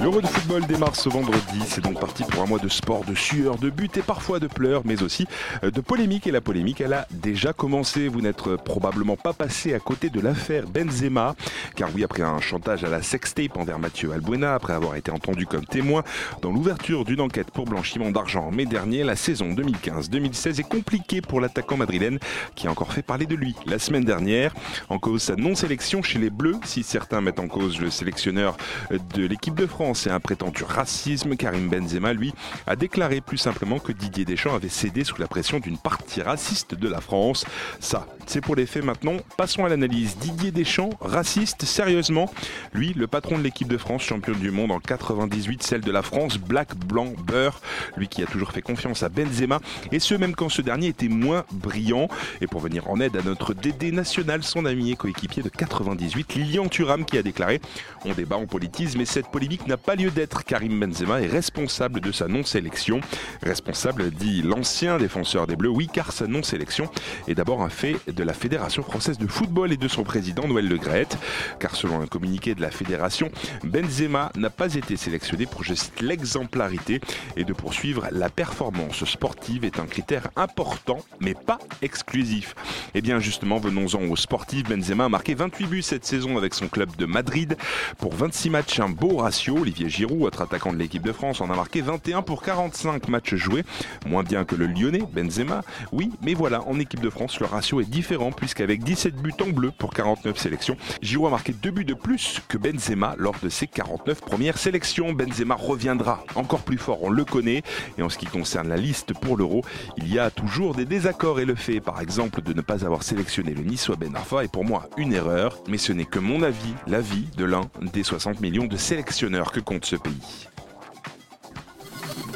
L'Euro de football démarre ce vendredi. C'est donc parti pour un mois de sport, de sueur, de buts et parfois de pleurs, mais aussi euh, de polémique. Et la polémique, elle a déjà commencé. Vous n'êtes probablement pas passé à côté de l'affaire Benzema. Car oui, après un chantage à la sextape envers Mathieu Albuena, après avoir été entendu comme témoin dans l'ouverture d'une enquête pour blanchiment d'argent en mai dernier, la saison 2015-2016 est compliquée pour l'attaquant madrilène qui a encore fait parler de lui la semaine dernière. En cause sa non-sélection chez les Bleus, si certains mettent en cause le sélectionneur de l'équipe de France et un prétendu racisme, Karim Benzema, lui, a déclaré plus simplement que Didier Deschamps avait cédé sous la pression d'une partie raciste de la France. Ça, c'est pour les faits maintenant. Passons à l'analyse. Didier Deschamps, raciste, sérieusement? Lui, le patron de l'équipe de France, championne du monde en 98, celle de la France, black, blanc, beurre. Lui qui a toujours fait confiance à Benzema, et ce même quand ce dernier était moins brillant. Et pour venir en aide à notre DD national, son ami et coéquipier de 98, Lilian Thuram, qui a déclaré On débat, on politise, mais cette polémique n'a pas lieu d'être. Karim Benzema est responsable de sa non-sélection. Responsable, dit l'ancien défenseur des Bleus, oui, car sa non-sélection est d'abord un fait de la Fédération française de football et de son président Noël Le Graët. Car selon un communiqué de la Fédération, Benzema n'a pas été sélectionné pour, je l'exemplarité et de poursuivre la performance sportive est un critère important, mais pas exclusif. Et bien justement, venons-en aux sportifs. Benzema a marqué 28 buts cette saison avec son club de Madrid. Pour 26 matchs, un beau ratio. Olivier Giroud, autre attaquant de l'équipe de France, en a marqué 21 pour 45 matchs joués. Moins bien que le Lyonnais, Benzema. Oui, mais voilà, en équipe de France, le ratio est différent puisqu'avec 17 buts en bleu pour 49 sélections, Giroud a marqué 2 buts de plus que Benzema lors de ses 49 premières sélections. Benzema reviendra encore plus fort, on le connaît. Et en ce qui concerne la liste pour l'Euro, il y a toujours des désaccords et le fait, par exemple, de ne pas avoir sélectionné le Niçois Ben Arfa est pour moi une erreur, mais ce n'est que mon avis, l'avis de l'un des 60 millions de sélectionneurs compte ce pays.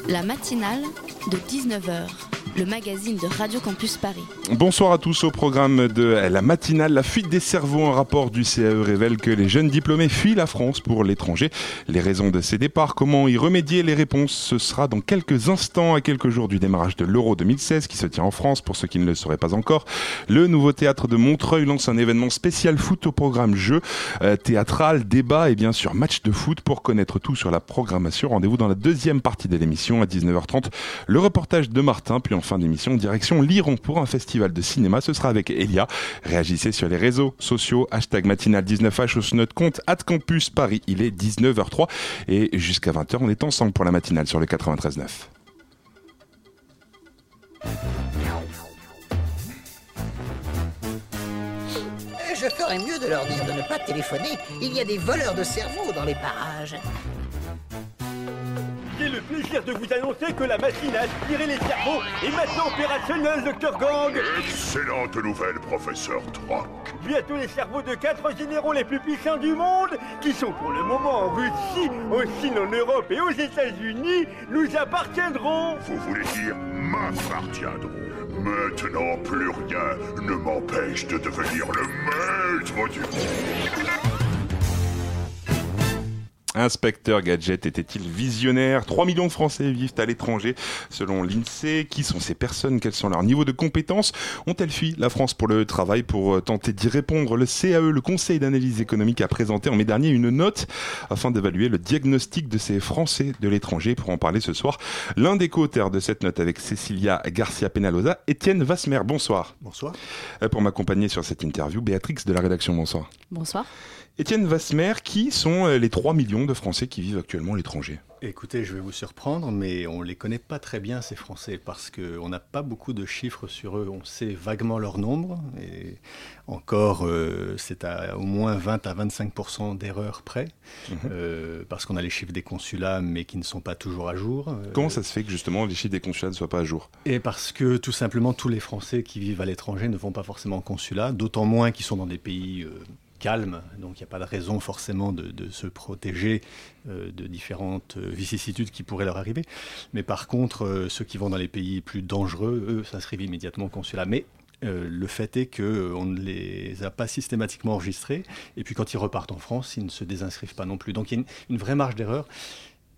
La matinale de 19h, le magazine de Radio Campus Paris. Bonsoir à tous au programme de la matinale. La fuite des cerveaux, un rapport du CAE révèle que les jeunes diplômés fuient la France pour l'étranger. Les raisons de ces départs, comment y remédier, les réponses, ce sera dans quelques instants, à quelques jours du démarrage de l'Euro 2016 qui se tient en France, pour ceux qui ne le sauraient pas encore. Le nouveau théâtre de Montreuil lance un événement spécial foot au programme jeu, euh, théâtral, débat et bien sûr match de foot. Pour connaître tout sur la programmation, rendez-vous dans la deuxième partie de l'émission à 19h30. Le reportage de Martin, puis en fin d'émission, direction Liron pour un festival de cinéma. Ce sera avec Elia. Réagissez sur les réseaux sociaux, hashtag matinale19h sur notre compte at campus Paris. Il est 19h03 et jusqu'à 20h, on est ensemble pour la matinale sur le 93.9. Je ferais mieux de leur dire de ne pas téléphoner. Il y a des voleurs de cerveau dans les parages. J'ai le plaisir de vous annoncer que la machine à aspirer les cerveaux est maintenant opérationnelle, Dr Gang Excellente nouvelle, professeur Troc. Bientôt les cerveaux de quatre généraux les plus puissants du monde, qui sont pour le moment en Russie, en Chine, en Europe et aux États-Unis, nous appartiendront Vous voulez dire m'appartiendront. Maintenant, plus rien ne m'empêche de devenir le maître du monde. Inspecteur Gadget était-il visionnaire? 3 millions de Français vivent à l'étranger selon l'INSEE. Qui sont ces personnes? Quels sont leurs niveaux de compétences? Ont-elles fui la France pour le travail Pour euh, tenter d'y répondre, le CAE, le Conseil d'analyse économique, a présenté en mai dernier une note afin d'évaluer le diagnostic de ces Français de l'étranger. Pour en parler ce soir, l'un des co-auteurs de cette note avec Cecilia Garcia Penalosa, Étienne Vasmer. Bonsoir. Bonsoir. Euh, Pour m'accompagner sur cette interview, Béatrix de la rédaction. Bonsoir. Bonsoir. Étienne Vasmer, qui sont euh, les 3 millions de Français qui vivent actuellement à l'étranger? Écoutez, je vais vous surprendre, mais on ne les connaît pas très bien, ces Français, parce qu'on n'a pas beaucoup de chiffres sur eux. On sait vaguement leur nombre, et encore, euh, c'est à au moins 20 à 25% d'erreurs près, Mhm. euh, parce qu'on a les chiffres des consulats, mais qui ne sont pas toujours à jour. Euh, Comment ça se fait que justement les chiffres des consulats ne soient pas à jour? Et parce que tout simplement, tous les Français qui vivent à l'étranger ne vont pas forcément au consulat, d'autant moins qu'ils sont dans des pays... calme, donc il n'y a pas de raison forcément de, se protéger euh, de différentes euh, vicissitudes qui pourraient leur arriver. Mais par contre, euh, ceux qui vont dans les pays plus dangereux, eux, s'inscrivent immédiatement au consulat. Mais le fait est qu'on ne les a pas systématiquement enregistrés, et puis quand ils repartent en France, ils ne se désinscrivent pas non plus. Donc il y a une vraie marge d'erreur.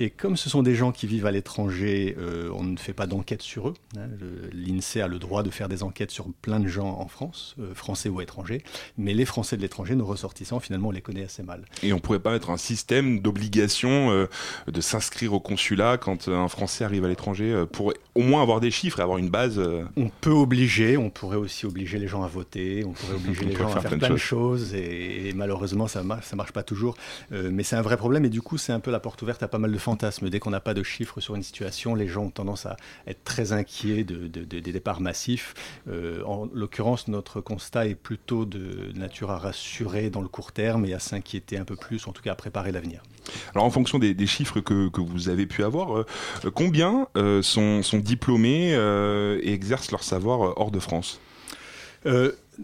Et comme ce sont des gens qui vivent à l'étranger, euh, on ne fait pas d'enquête sur eux. Hein. L'INSEE a le droit de faire des enquêtes sur plein de gens en France, euh, français ou étrangers, mais les Français de l'étranger, nos ressortissants, finalement, on les connaît assez mal. Et on pourrait pas mettre un système d'obligation euh, de s'inscrire au consulat quand un Français arrive à l'étranger pour au moins avoir des chiffres et avoir une base On peut obliger, on pourrait aussi obliger les gens à voter, on pourrait obliger On les gens à faire plein de choses, et, et malheureusement, ça marche, ça marche pas toujours. Mais c'est un vrai problème, et du coup, c'est un peu la porte ouverte à pas mal de Dès qu'on n'a pas de chiffres sur une situation, les gens ont tendance à être très inquiets de, de- de- des départs massifs. Euh, en l'occurrence, notre constat est plutôt de nature à rassurer dans le court terme et à s'inquiéter un peu plus, en tout cas à préparer l'avenir. Alors en fonction des, des chiffres que, que vous avez pu avoir, euh, combien euh, sont, sont diplômés et exercent leur savoir hors de France?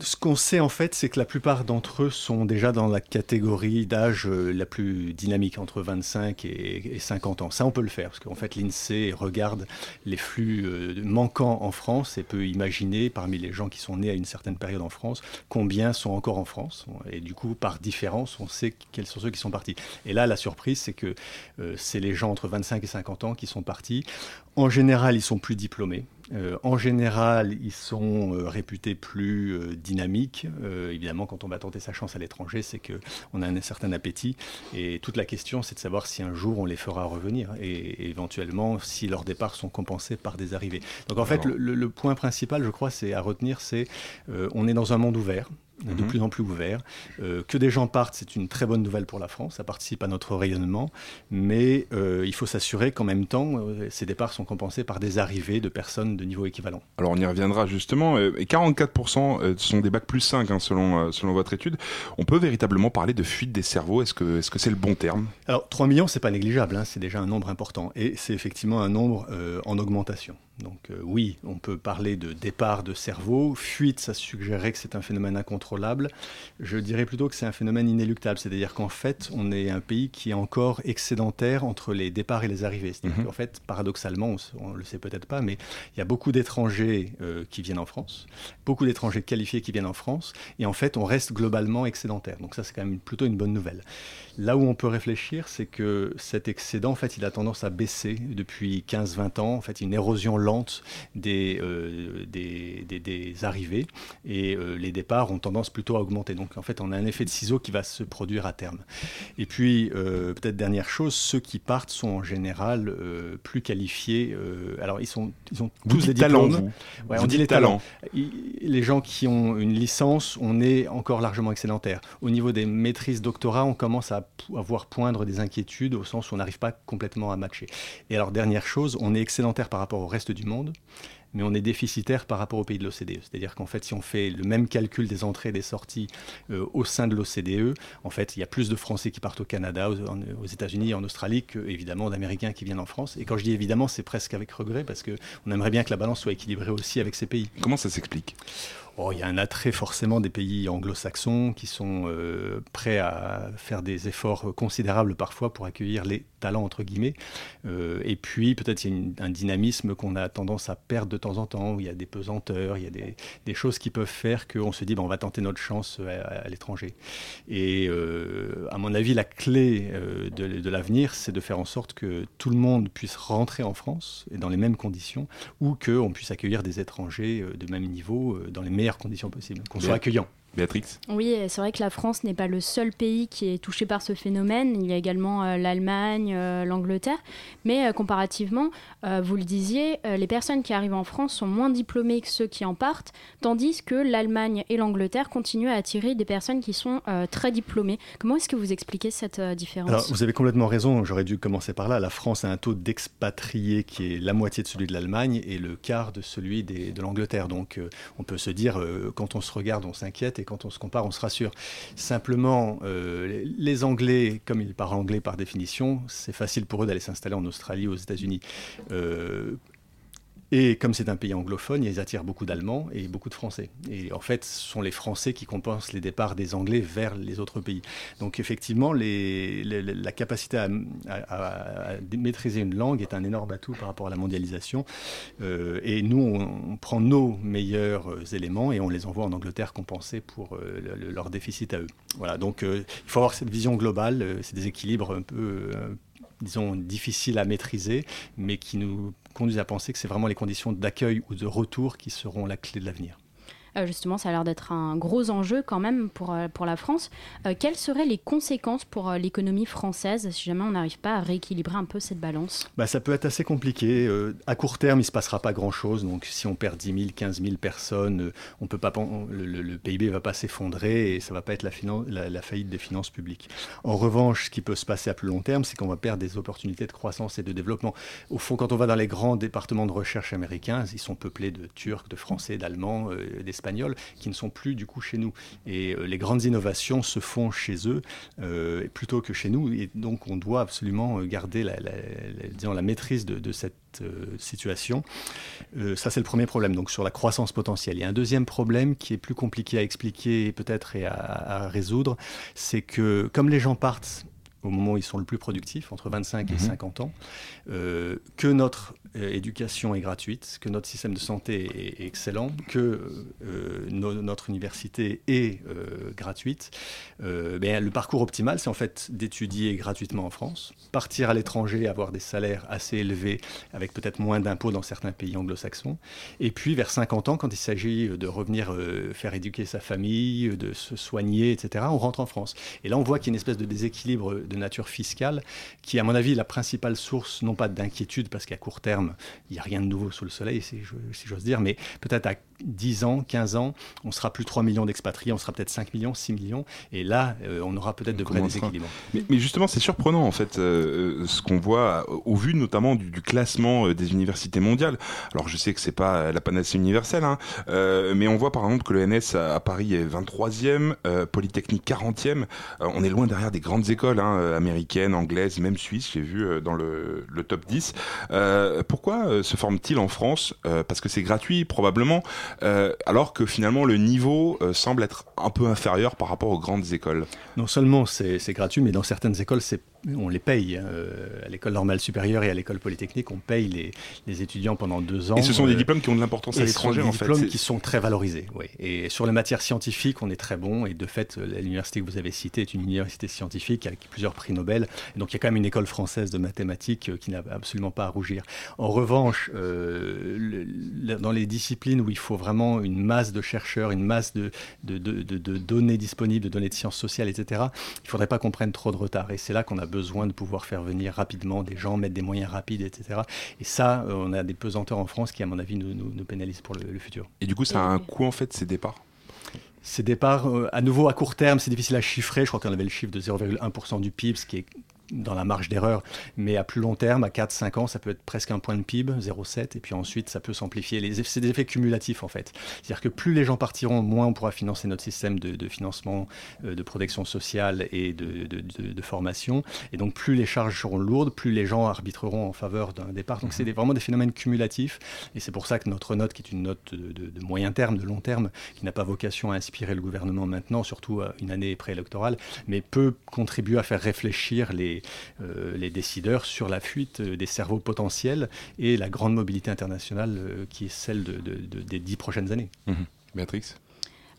Ce qu'on sait en fait, c'est que la plupart d'entre eux sont déjà dans la catégorie d'âge euh, la plus dynamique, entre 25 et, et 50 ans. Ça, on peut le faire, parce qu'en fait, l'INSEE regarde les flux euh, manquants en France et peut imaginer, parmi les gens qui sont nés à une certaine période en France, combien sont encore en France. Et du coup, par différence, on sait quels sont ceux qui sont partis. Et là, la surprise, c'est que euh, c'est les gens entre 25 et 50 ans qui sont partis. En général, ils sont plus diplômés. Euh, en général, ils sont euh, réputés plus euh, dynamiques. Euh, évidemment, quand on va tenter sa chance à l'étranger, c'est que on a un certain appétit. Et toute la question, c'est de savoir si un jour on les fera revenir et, et éventuellement si leurs départs sont compensés par des arrivées. Donc en fait, le, le- le point principal, je crois, c'est à retenir, c'est euh, on est dans un monde ouvert de Mhm. plus en plus ouvert. Euh, que des gens partent, c'est une très bonne nouvelle pour la France, ça participe à notre rayonnement, mais euh, il faut s'assurer qu'en même temps, euh, ces départs sont compensés par des arrivées de personnes de niveau équivalent. Alors on y reviendra justement. euh, Et 44% euh, sont des bacs plus 5 hein, selon, selon votre étude. On peut véritablement parler de fuite des cerveaux. Est-ce que c'est -ce c'est le bon terme? Alors 3 millions, c'est pas négligeable, hein, c'est déjà un nombre important, et c'est effectivement un nombre en augmentation. Donc euh, oui, on peut parler de départ de cerveau, fuite, ça suggérerait que c'est un phénomène incontrôlable. Je dirais plutôt que c'est un phénomène inéluctable, c'est-à-dire qu'en fait, on est un pays qui est encore excédentaire entre les départs et les arrivées. C'est-à-dire Mhm. qu'en fait, paradoxalement, on, ne le sait peut-être pas, mais il y a beaucoup d'étrangers euh, qui viennent en France, beaucoup d'étrangers qualifiés qui viennent en France, et en fait, on reste globalement excédentaire. Donc ça, c'est quand même plutôt une bonne nouvelle. Là où on peut réfléchir, c'est que cet excédent, en fait, il a tendance à baisser depuis 15-20 ans. En fait, une érosion lente des, euh, des, des- des arrivées et euh, les départs ont tendance plutôt à augmenter. Donc, en fait, on a un effet de ciseau qui va se produire à terme. Et puis, euh, peut-être dernière chose, ceux qui partent sont en général plus qualifiés. alors, ils, sont, ils ont Vous tous des talent, diplômes. vous. Ouais, Vous on dit les talents. Les gens qui ont une licence, on est encore largement excédentaire. Au niveau des maîtrises doctorats, on commence à, po- à voir poindre des inquiétudes au sens où on n'arrive pas complètement à matcher. Et alors, dernière chose, on est excédentaire par rapport au reste du monde, mais on est déficitaire par rapport aux pays de l'OCDE. C'est-à-dire qu'en fait, si on fait le même calcul des entrées et des sorties euh, au sein de l'OCDE, en fait, il y a plus de Français qui partent au Canada, aux, aux États-Unis en Australie que, évidemment, d'Américains qui viennent en France. Et quand je dis évidemment, c'est presque avec regret parce qu'on aimerait bien que la balance soit équilibrée aussi avec ces pays. Comment ça s'explique? Il y a un attrait forcément des pays anglo-saxons qui sont euh, prêts à faire des efforts considérables parfois pour accueillir les talents entre guillemets. Euh, et puis peut-être il y a un dynamisme qu'on a tendance à perdre de temps en temps, où il y a des pesanteurs, il y a des, choses qui peuvent faire qu'on se dit bon, on va tenter notre chance à, à l'étranger. Et euh, à mon avis, la clé euh, de, l'avenir, c'est de faire en sorte que tout le monde puisse rentrer en France et dans les mêmes conditions, ou qu'on puisse accueillir des étrangers euh, de même niveau euh, dans les meilleures conditions possibles, qu'on soit accueillant. Béatrix Oui, et c'est vrai que la France n'est pas le seul pays qui est touché par ce phénomène. Il y a également euh, l'Allemagne, euh, l'Angleterre. Mais euh, comparativement, euh, vous le disiez, euh, les personnes qui arrivent en France sont moins diplômées que ceux qui en partent, tandis que l'Allemagne et l'Angleterre continuent à attirer des personnes qui sont euh, très diplômées. Comment est-ce que vous expliquez cette euh, différence? Alors, vous avez complètement raison, j'aurais dû commencer par là. La France a un taux d'expatriés qui est la moitié de celui de l'Allemagne et le quart de celui des- de l'Angleterre. Donc, euh, on peut se dire, euh, quand on se regarde, on s'inquiète et quand on se compare, on se rassure. Simplement, euh, les- Anglais, comme ils parlent anglais par définition, c'est facile pour eux d'aller s'installer en Australie aux États-Unis. Euh, Et comme c'est un pays anglophone, ils attirent beaucoup d'Allemands et beaucoup de Français. Et en fait, ce sont les Français qui compensent les départs des Anglais vers les autres pays. Donc effectivement, la capacité à, maîtriser une langue est un énorme atout par rapport à la mondialisation. Euh, et nous, on, prend nos meilleurs euh, éléments et on les envoie en Angleterre compenser pour euh, leur déficit à eux. Voilà, donc il faut avoir cette vision globale, c'est des équilibres un peu disons, difficiles à maîtriser, mais qui nous conduisent à penser que c'est vraiment les conditions d'accueil ou de retour qui seront la clé de l'avenir. Euh, justement, ça a l'air d'être un gros enjeu quand même pour, euh, pour la France. Euh, quelles seraient les conséquences pour l'économie française si jamais on n'arrive pas à rééquilibrer un peu cette balance? Bah, Ça peut être assez compliqué. à court terme, il ne se passera pas grand-chose. Donc si on perd 10 000, 15 000 personnes, on peut pas, le, PIB ne va pas s'effondrer et ça ne va pas être la, la, faillite des finances publiques. En revanche, ce qui peut se passer à plus long terme, c'est qu'on va perdre des opportunités de croissance et de développement. Au fond, quand on va dans les grands départements de recherche américains, ils sont peuplés de Turcs, de Français, d'Allemands, d'Espagnols qui ne sont plus du coup chez nous. Et euh, les grandes innovations se font chez eux euh, plutôt que chez nous. Et donc on doit absolument euh, garder la, disons, la maîtrise de, cette situation. ça, c'est le premier problème, donc sur la croissance potentielle. Il y a un deuxième problème qui est plus compliqué à expliquer peut-être et à résoudre, c'est que comme les gens partent au moment où ils sont le plus productifs, entre 25 et 50 mhm. ans, euh, que notre euh, éducation est gratuite, que notre système de santé est, excellent, que euh, notre université est gratuite. Ben, le parcours optimal, c'est en fait d'étudier gratuitement en France, partir à l'étranger, avoir des salaires assez élevés, avec peut-être moins d'impôts dans certains pays anglo-saxons, et puis vers 50 ans, quand il s'agit de revenir faire éduquer sa famille, de se soigner, etc., on rentre en France. Et là, on voit qu'il y a une espèce de déséquilibre de nature fiscale, qui, à mon avis, est la principale source, non pas d'inquiétude, parce qu'à court terme, il n'y a rien de nouveau sous le soleil, si j'ose dire, mais peut-être à 10 ans, 15 ans, on sera plus 3 millions d'expatriés, on sera peut-être 5 millions, 6 millions, et là, euh, on aura peut-être de vrais déséquilibres. Mais, mais, justement, c'est surprenant, en fait, euh, euh, ce qu'on voit au vu notamment du, classement des universités mondiales. Alors, je sais que c'est pas la panacée universelle, hein, mais on voit par exemple que le NS à, Paris est 23e, Polytechnique 40e, on est loin derrière des grandes écoles hein, américaines, anglaises, même suisses, j'ai vu dans le, top 10. pourquoi se forme-t-il en France Parce que c'est gratuit, probablement. Euh, alors que finalement le niveau euh, semble être un peu inférieur par rapport aux grandes écoles? Non seulement c'est gratuit, mais dans certaines écoles c'est on les paye. Euh, à l'école normale supérieure et à l'école polytechnique, on paye les, étudiants pendant deux ans. Et ce sont des diplômes qui ont de l'importance à l'étranger, en fait. Des diplômes qui sont très valorisés, oui. Et sur les matières scientifiques, on est très bon. Et de fait, l'université que vous avez citée est une université scientifique avec plusieurs prix Nobel. Et donc, il y a quand même une école française de mathématiques qui n'a absolument pas à rougir. En revanche, dans les disciplines où il faut vraiment une masse de chercheurs, une masse de, de, de, données disponibles, de données de sciences sociales, etc. Il ne faudrait pas qu'on prenne trop de retard. Et c'est là qu'on a besoin de pouvoir faire venir rapidement des gens, mettre des moyens rapides, etc. Et ça, euh, on a des pesanteurs en France qui, à mon avis, nous, nous, pénalisent pour le, futur. Et du coup, ça a un coût, en fait, ces départs? Ces départs, euh, à nouveau à court terme, c'est difficile à chiffrer. Je crois qu'on avait le chiffre de 0,1% du PIB, ce qui est dans la marge d'erreur, mais à plus long terme, à 4-5 ans, ça peut être presque un point de PIB, 0,7, et puis ensuite ça peut s'amplifier. C'est des effets cumulatifs en fait. C'est-à-dire que plus les gens partiront, moins on pourra financer notre système de, financement, euh, de protection sociale et de, de, formation, et donc plus les charges seront lourdes, plus les gens arbitreront en faveur d'un départ. Donc c'est mhm. vraiment des phénomènes cumulatifs, et c'est pour ça que notre note, qui est une note de, moyen terme, de long terme, qui n'a pas vocation à inspirer le gouvernement maintenant, surtout une année préélectorale, mais peut contribuer à faire réfléchir les euh, les, décideurs sur la fuite euh, des cerveaux potentiels et la grande mobilité internationale euh, qui est celle des dix prochaines années. Mmh. Béatrix?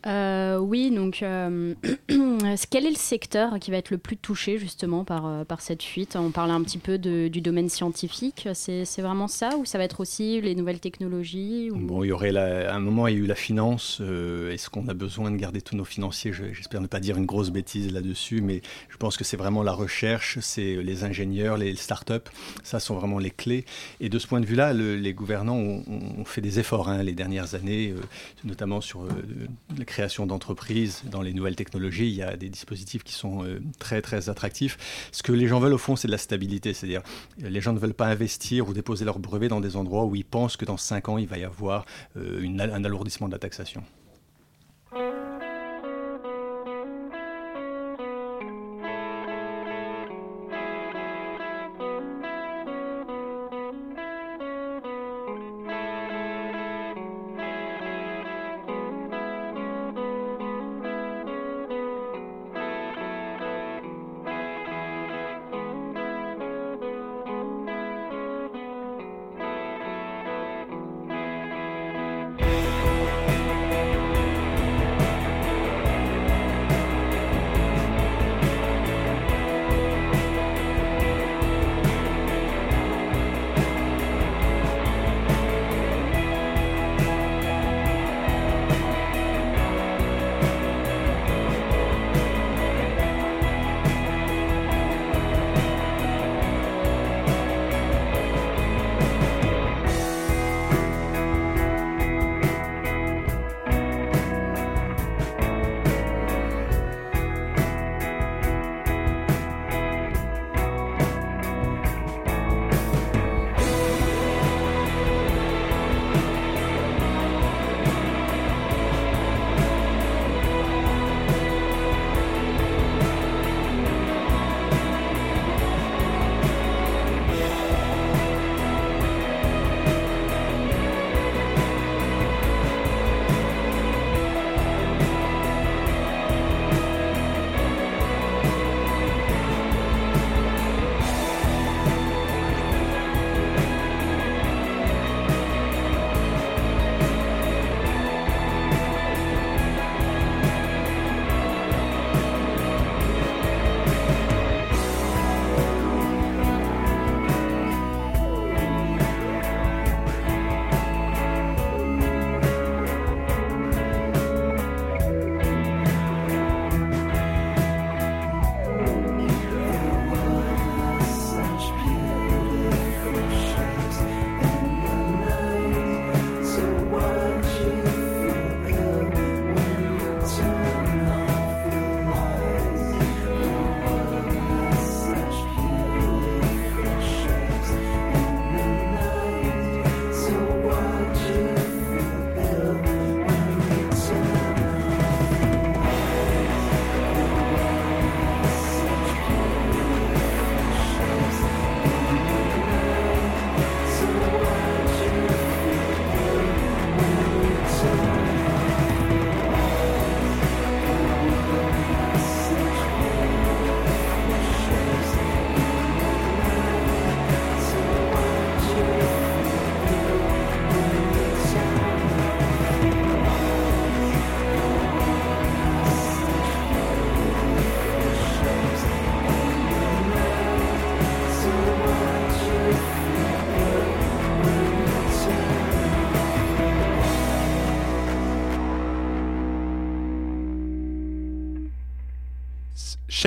Euh, oui, donc euh, quel est le secteur qui va être le plus touché justement par, euh, cette fuite? On parle un petit peu du domaine scientifique, c'est vraiment ça ou ça va être aussi les nouvelles technologies Bon, il y aurait un moment, il y a eu la finance. Est-ce qu'on a besoin de garder tous nos financiers? J'espère ne pas dire une grosse bêtise là-dessus, mais je pense que c'est vraiment la recherche, c'est les ingénieurs, les startups, ça sont vraiment les clés. Et de ce point de vue-là, les gouvernants ont, fait des efforts hein, les dernières années, notamment sur la création d'entreprises, dans les nouvelles technologies, il y a des dispositifs qui sont euh, très très attractifs. Ce que les gens veulent au fond, c'est de la stabilité, c'est-à-dire les gens ne veulent pas investir ou déposer leurs brevets dans des endroits où ils pensent que dans 5 ans, il va y avoir euh, un alourdissement de la taxation.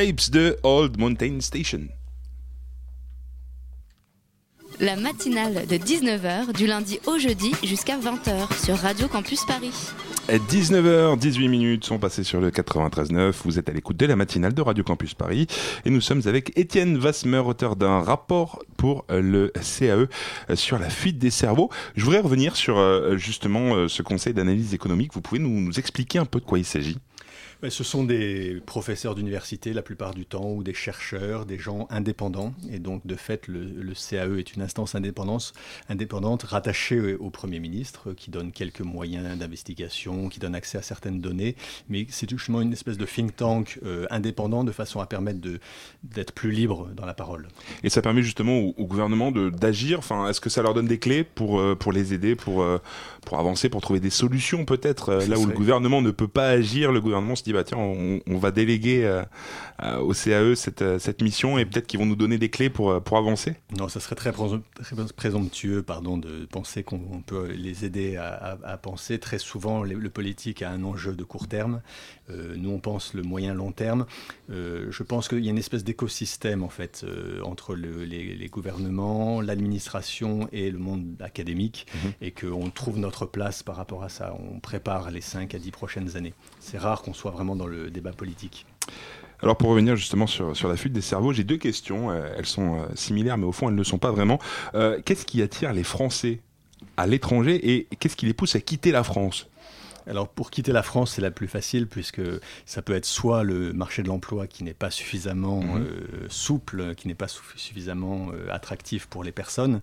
Shapes de Old Mountain Station. La matinale de 19h du lundi au jeudi jusqu'à 20h sur Radio Campus Paris. 19h, 18 minutes sont passées sur le 93.9. Vous êtes à l'écoute de la matinale de Radio Campus Paris. Et nous sommes avec Étienne Vasmer, auteur d'un rapport pour le CAE sur la fuite des cerveaux. Je voudrais revenir sur euh, justement euh, ce conseil d'analyse économique. Vous pouvez nous, nous expliquer un peu de quoi il s'agit? Ce sont des professeurs d'université la plupart du temps, ou des chercheurs, des gens indépendants. Et donc, de fait, le, CAE est une instance indépendante, indépendante rattachée au Premier ministre, qui donne quelques moyens d'investigation, qui donne accès à certaines données. Mais c'est justement une espèce de think tank euh, indépendant de façon à permettre d'être plus libre dans la parole. Et ça permet justement au, gouvernement d'agir. Enfin, Est-ce que ça leur donne des clés pour, euh, pour les aider, pour, euh, pour avancer, pour trouver des solutions peut-être Là où le gouvernement ne peut pas agir, le gouvernement se dit bah, tiens, on, va déléguer euh, euh, au CAE cette, euh, cette mission et peut-être qu'ils vont nous donner des clés pour, pour avancer Non, ça serait très, présomptueux pardon, de penser qu'on peut les aider à, penser. Très souvent, le, politique a un enjeu de court terme. nous, on pense le moyen-long terme. je pense qu'il y a une espèce d'écosystème en fait entre les, gouvernements, l'administration et le monde académique mhm. et qu'on trouve notre place par rapport à ça. On prépare les 5 à 10 prochaines années. C'est rare qu'on soit vraiment dans le débat politique. Alors pour revenir justement sur, sur la fuite des cerveaux, j'ai deux questions. Euh, elles sont euh, similaires, mais au fond elles ne sont pas vraiment. Euh, qu'est-ce qui attire les Français à l'étranger et qu'est-ce qui les pousse à quitter la France? Alors pour quitter la France, c'est la plus facile puisque ça peut être soit le marché de l'emploi qui n'est pas suffisamment mhm. euh, souple, qui n'est pas suffisamment euh, attractif pour les personnes,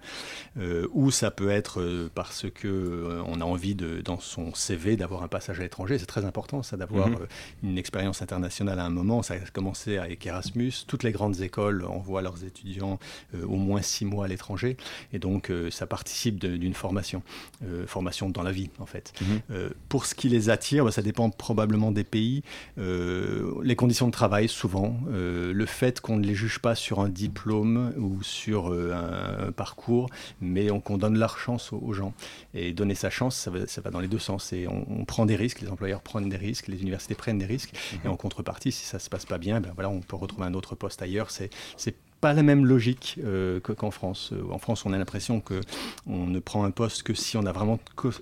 euh, ou ça peut être parce que on a envie de, dans son CV d'avoir un passage à l'étranger. C'est très important ça d'avoir mhm. une expérience internationale à un moment. Ça a commencé avec Erasmus. Toutes les grandes écoles envoient leurs étudiants au moins six mois à l'étranger, et donc ça participe d'une formation, formation dans la vie en fait. Mhm. pour ce qui les attire, bah, ça dépend probablement des pays. Euh, les conditions de travail, souvent. Euh, le fait qu'on ne les juge pas sur un diplôme ou sur euh, un, parcours, mais qu'on donne leur chance aux, gens. Et donner sa chance, ça va, dans les deux sens. Et on, prend des risques, les employeurs prennent des risques, les universités prennent des risques. Mhm. Et en contrepartie, si ça ne se passe pas bien, ben voilà, on peut retrouver un autre poste ailleurs. C'est pas la même logique euh, qu'en France. Euh, en France, on a l'impression que on ne prend un poste que si on a vraiment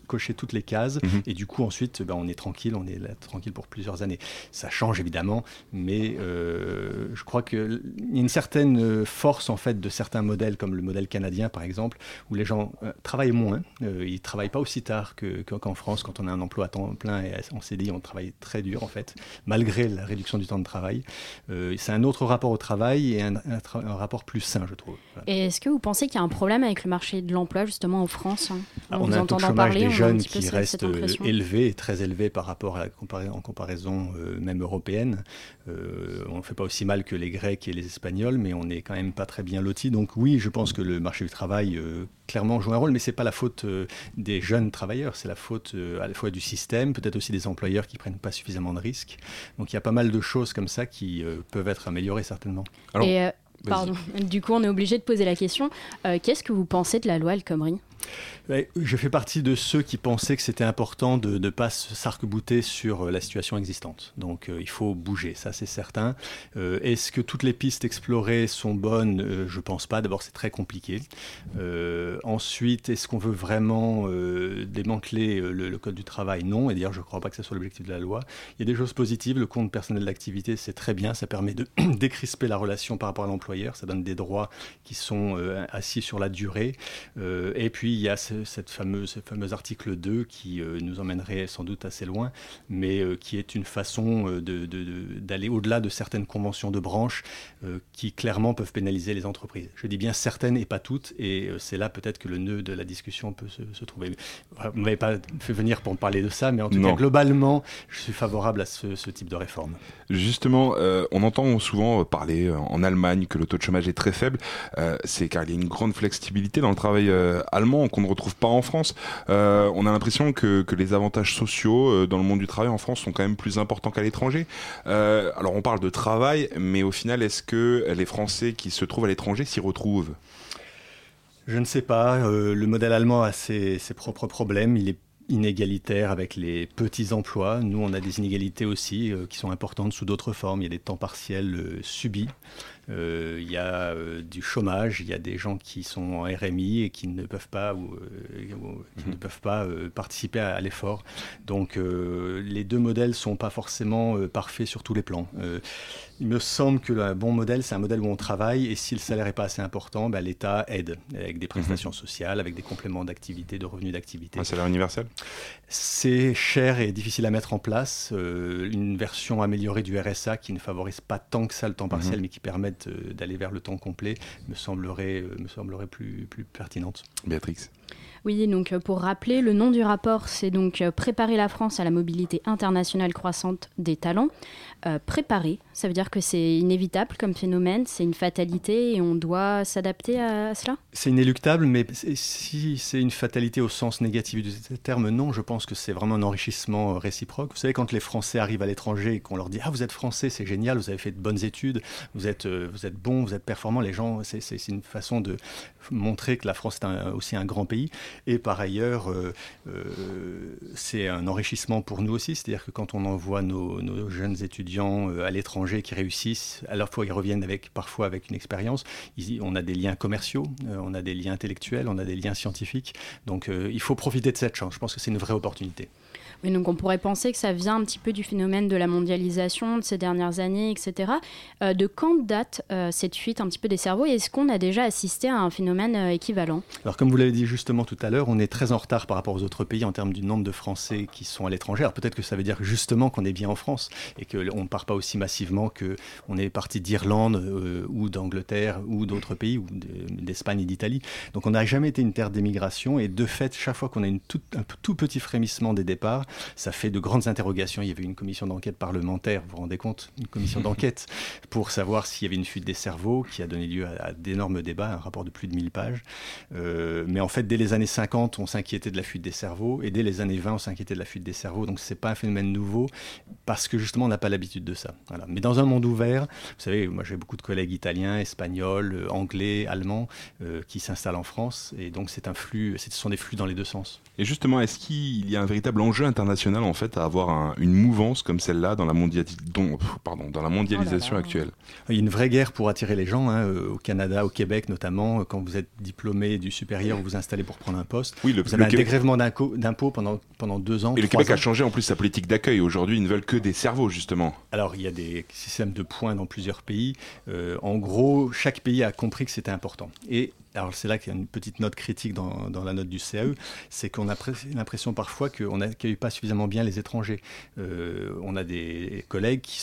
coché toutes les cases, mhm. et du coup ensuite, ben, on est tranquille, on est là, tranquille pour plusieurs années. Ça change évidemment, mais euh, je crois qu'il y a une certaine force en fait de certains modèles, comme le modèle canadien par exemple, où les gens travaillent moins, ils travaillent pas aussi tard qu'en France. Quand on a un emploi à temps plein et on s'est dit on travaille très dur en fait, malgré la réduction du temps de travail. C'est un autre rapport au travail et un, un, un rapport plus sain, je trouve. Et est-ce que vous pensez qu'il y a un problème avec le marché de l'emploi justement en France hein, ah, On a un taux de chômage des jeunes qui reste euh, élevé, très élevé par rapport à la en comparaison euh, même européenne. Euh, on ne fait pas aussi mal que les Grecs et les Espagnols, mais on n'est quand même pas très bien lotis. Donc oui, je pense que le marché du travail clairement joue un rôle, mais c'est pas la faute des jeunes travailleurs, c'est la faute à la fois du système, peut-être aussi des employeurs qui prennent pas suffisamment de risques. Donc il y a pas mal de choses comme ça qui peuvent être améliorées certainement. Alors, Pardon. Du coup, on est obligé de poser la question. Euh, qu'est-ce que vous pensez de la loi El Khomri? Je fais partie de ceux qui pensaient que c'était important de ne pas s'arc-bouter sur euh, la situation existante. Donc euh, il faut bouger, ça c'est certain. Euh, est-ce que toutes les pistes explorées sont bonnes? Je ne pense pas. D'abord c'est très compliqué. ensuite, est-ce qu'on veut vraiment démanteler le, Code du travail? Non. Et d'ailleurs je ne crois pas que ce soit l'objectif de la loi. Il y a des choses positives. Le compte personnel d'activité c'est très bien. Ça permet de décrisper la relation par rapport à l'employeur. Ça donne des droits qui sont assis sur la durée. et puis il y a cette fameuse, ce fameux article 2 qui euh, nous emmènerait sans doute assez loin, mais euh, qui est une façon euh, d'aller au-delà de certaines conventions de branche qui clairement peuvent pénaliser les entreprises. Je dis bien certaines et pas toutes, et c'est là peut-être que le nœud de la discussion peut se, trouver. Vous ne m'avez pas fait venir pour me parler de ça, mais en tout cas, globalement, je suis favorable à ce, ce type de réforme. Justement, on entend souvent parler en Allemagne que le taux de chômage est très faible. c'est car il y a une grande flexibilité dans le travail allemand qu'on ne retrouve pas en France. Euh, on a l'impression que, les avantages sociaux euh, dans le monde du travail en France sont quand même plus importants qu'à l'étranger. Euh, alors on parle de travail, mais au final, est-ce que les Français qui se trouvent à l'étranger s'y retrouvent? Je ne sais pas. le modèle allemand a ses, ses, propres problèmes. Il est inégalitaire avec les petits emplois. Nous, on a des inégalités aussi qui sont importantes sous d'autres formes. Il y a des temps partiels subis. Euh, il y a euh, du chômage, il y a des gens qui sont en RMI et qui ne peuvent pas, ou, euh, qui ne peuvent pas participer à, l'effort. Donc les deux modèles ne sont pas forcément parfaits sur tous les plans. Il me semble que un bon modèle, c'est un modèle où on travaille et si le salaire n'est pas assez important, ben, l'État aide avec des prestations mhm. sociales, avec des compléments d'activité, de revenus d'activité. Un salaire universel? C'est cher et difficile à mettre en place. une version améliorée du RSA qui ne favorise pas tant que ça le temps partiel, mhm. mais qui permet euh, d'aller vers le temps complet me semblerait, euh, me semblerait plus, plus pertinente. Béatrix oui, donc euh, pour rappeler, le nom du rapport, c'est donc Préparer la France à la mobilité internationale croissante des talents. Préparer, ça veut dire que c'est inévitable comme phénomène, c'est une fatalité et on doit s'adapter à, cela C'est inéluctable, mais si c'est une fatalité au sens négatif du terme, non, je pense que c'est vraiment un enrichissement réciproque. Vous savez, quand les Français arrivent à l'étranger et qu'on leur dit Ah, vous êtes Français, c'est génial, vous avez fait de bonnes études, vous êtes, vous êtes bon, vous êtes performant, les gens, c'est une façon de montrer que la France est aussi un grand pays. Et par ailleurs, euh, euh, c'est un enrichissement pour nous aussi, c'est-à-dire que quand on envoie nos, jeunes étudiants euh, à l'étranger qui réussissent, à la fois ils reviennent avec, parfois avec une expérience, on a des liens commerciaux, on a des liens intellectuels, on a des liens scientifiques. Donc il faut profiter de cette chance. Je pense que c'est une vraie opportunité. Oui, donc on pourrait penser que ça vient un petit peu du phénomène de la mondialisation de ces dernières années, etc. Euh, de quand date euh, cette fuite un petit peu des cerveaux et est-ce qu'on a déjà assisté à un phénomène euh, équivalent? Alors comme vous l'avez dit justement tout à l'heure, on est très en retard par rapport aux autres pays en termes du nombre de Français qui sont à l'étranger. Peut-être que ça veut dire justement qu'on est bien en France et qu'on ne part pas aussi massivement qu'on est parti d'Irlande ou d'Angleterre ou d'autres pays, ou d'Espagne et d'Italie. Donc on n'a jamais été une terre d'émigration et de fait, chaque fois qu'on a un tout petit frémissement des départs, ça fait de grandes interrogations. Il y avait une commission d'enquête parlementaire, vous vous rendez compte Une commission d'enquête pour savoir s'il y avait une fuite des cerveaux qui a donné lieu à, d'énormes débats, un rapport de plus de 1000 pages. Euh, mais en fait, dès les années 50, on s'inquiétait de la fuite des cerveaux et dès les années 20, on s'inquiétait de la fuite des cerveaux. Donc ce n'est pas un phénomène nouveau parce que justement, on n'a pas l'habitude de ça. Voilà. Mais dans un monde ouvert, vous savez, moi j'ai beaucoup de collègues italiens, espagnols, euh, anglais, allemands euh, qui s'installent en France et donc c'est un flux, ce sont des flux dans les deux sens. Et justement, est-ce qu'il y a un véritable enjeu international en fait à avoir une mouvance comme celle-là dans la, pardon, dans la mondialisation oh actuelle? Il y a une vraie guerre pour attirer les gens, hein, euh, au Canada, au Québec notamment. Euh, quand vous êtes diplômé du supérieur, vous vous installez pour prendre un poste. Oui, le, vous avez un dégrèvement d'impôts pendant, pendant deux ans. Et le Québec a changé en plus sa politique d'accueil. Aujourd'hui, ils ne veulent que des cerveaux, justement. Alors, il y a des systèmes de points dans plusieurs pays. Euh, en gros, chaque pays a compris que c'était important. Et alors c'est là qu'il y a une petite note critique dans, la note du CAE, c'est qu'on a l'impression parfois qu'on n'accueille pas suffisamment bien les étrangers. Euh, on a des collègues qui,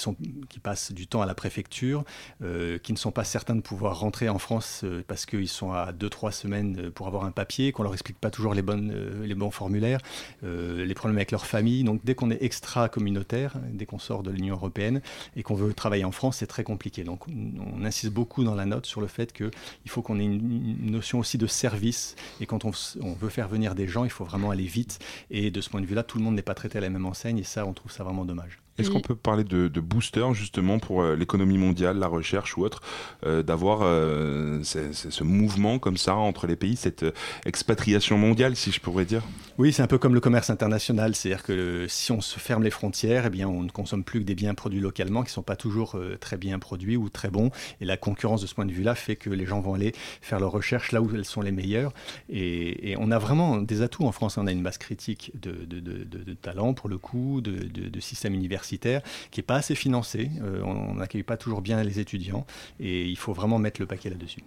passent du temps à la préfecture, euh, qui ne sont pas certains de pouvoir rentrer en France euh, parce qu'ils sont à 2-3 semaines pour avoir un papier, qu'on leur explique pas toujours les, bons formulaires, les problèmes avec leur famille. Donc dès qu'on est extra-communautaire, dès qu'on sort de l'Union européenne et qu'on veut travailler en France, c'est très compliqué. Donc on, insiste beaucoup dans la note sur le fait qu'il faut qu'on ait une notion aussi de service. Et quand on, veut faire venir des gens, il faut vraiment aller vite. Et de ce point de vue-là, tout le monde n'est pas traité à la même enseigne. Et ça, on trouve ça vraiment dommage. Est-ce qu'on peut parler de, booster justement pour euh, l'économie mondiale, la recherche ou autre, euh, d'avoir euh, ce, mouvement comme ça entre les pays, cette expatriation mondiale, si je pourrais dire? Oui, c'est un peu comme le commerce international, c'est-à-dire que si on se ferme les frontières, eh bien, on ne consomme plus que des biens produits localement qui ne sont pas toujours très bien produits ou très bons. Et la concurrence de ce point de vue-là fait que les gens vont aller faire leurs recherches là où elles sont les meilleures. Et, on a vraiment des atouts en France. On a une base critique de, de, de talents pour le coup, de, systèmes universitaires qui n'est pas assez financé. Euh, on n'accueille pas toujours bien les étudiants et il faut vraiment mettre le paquet là-dessus.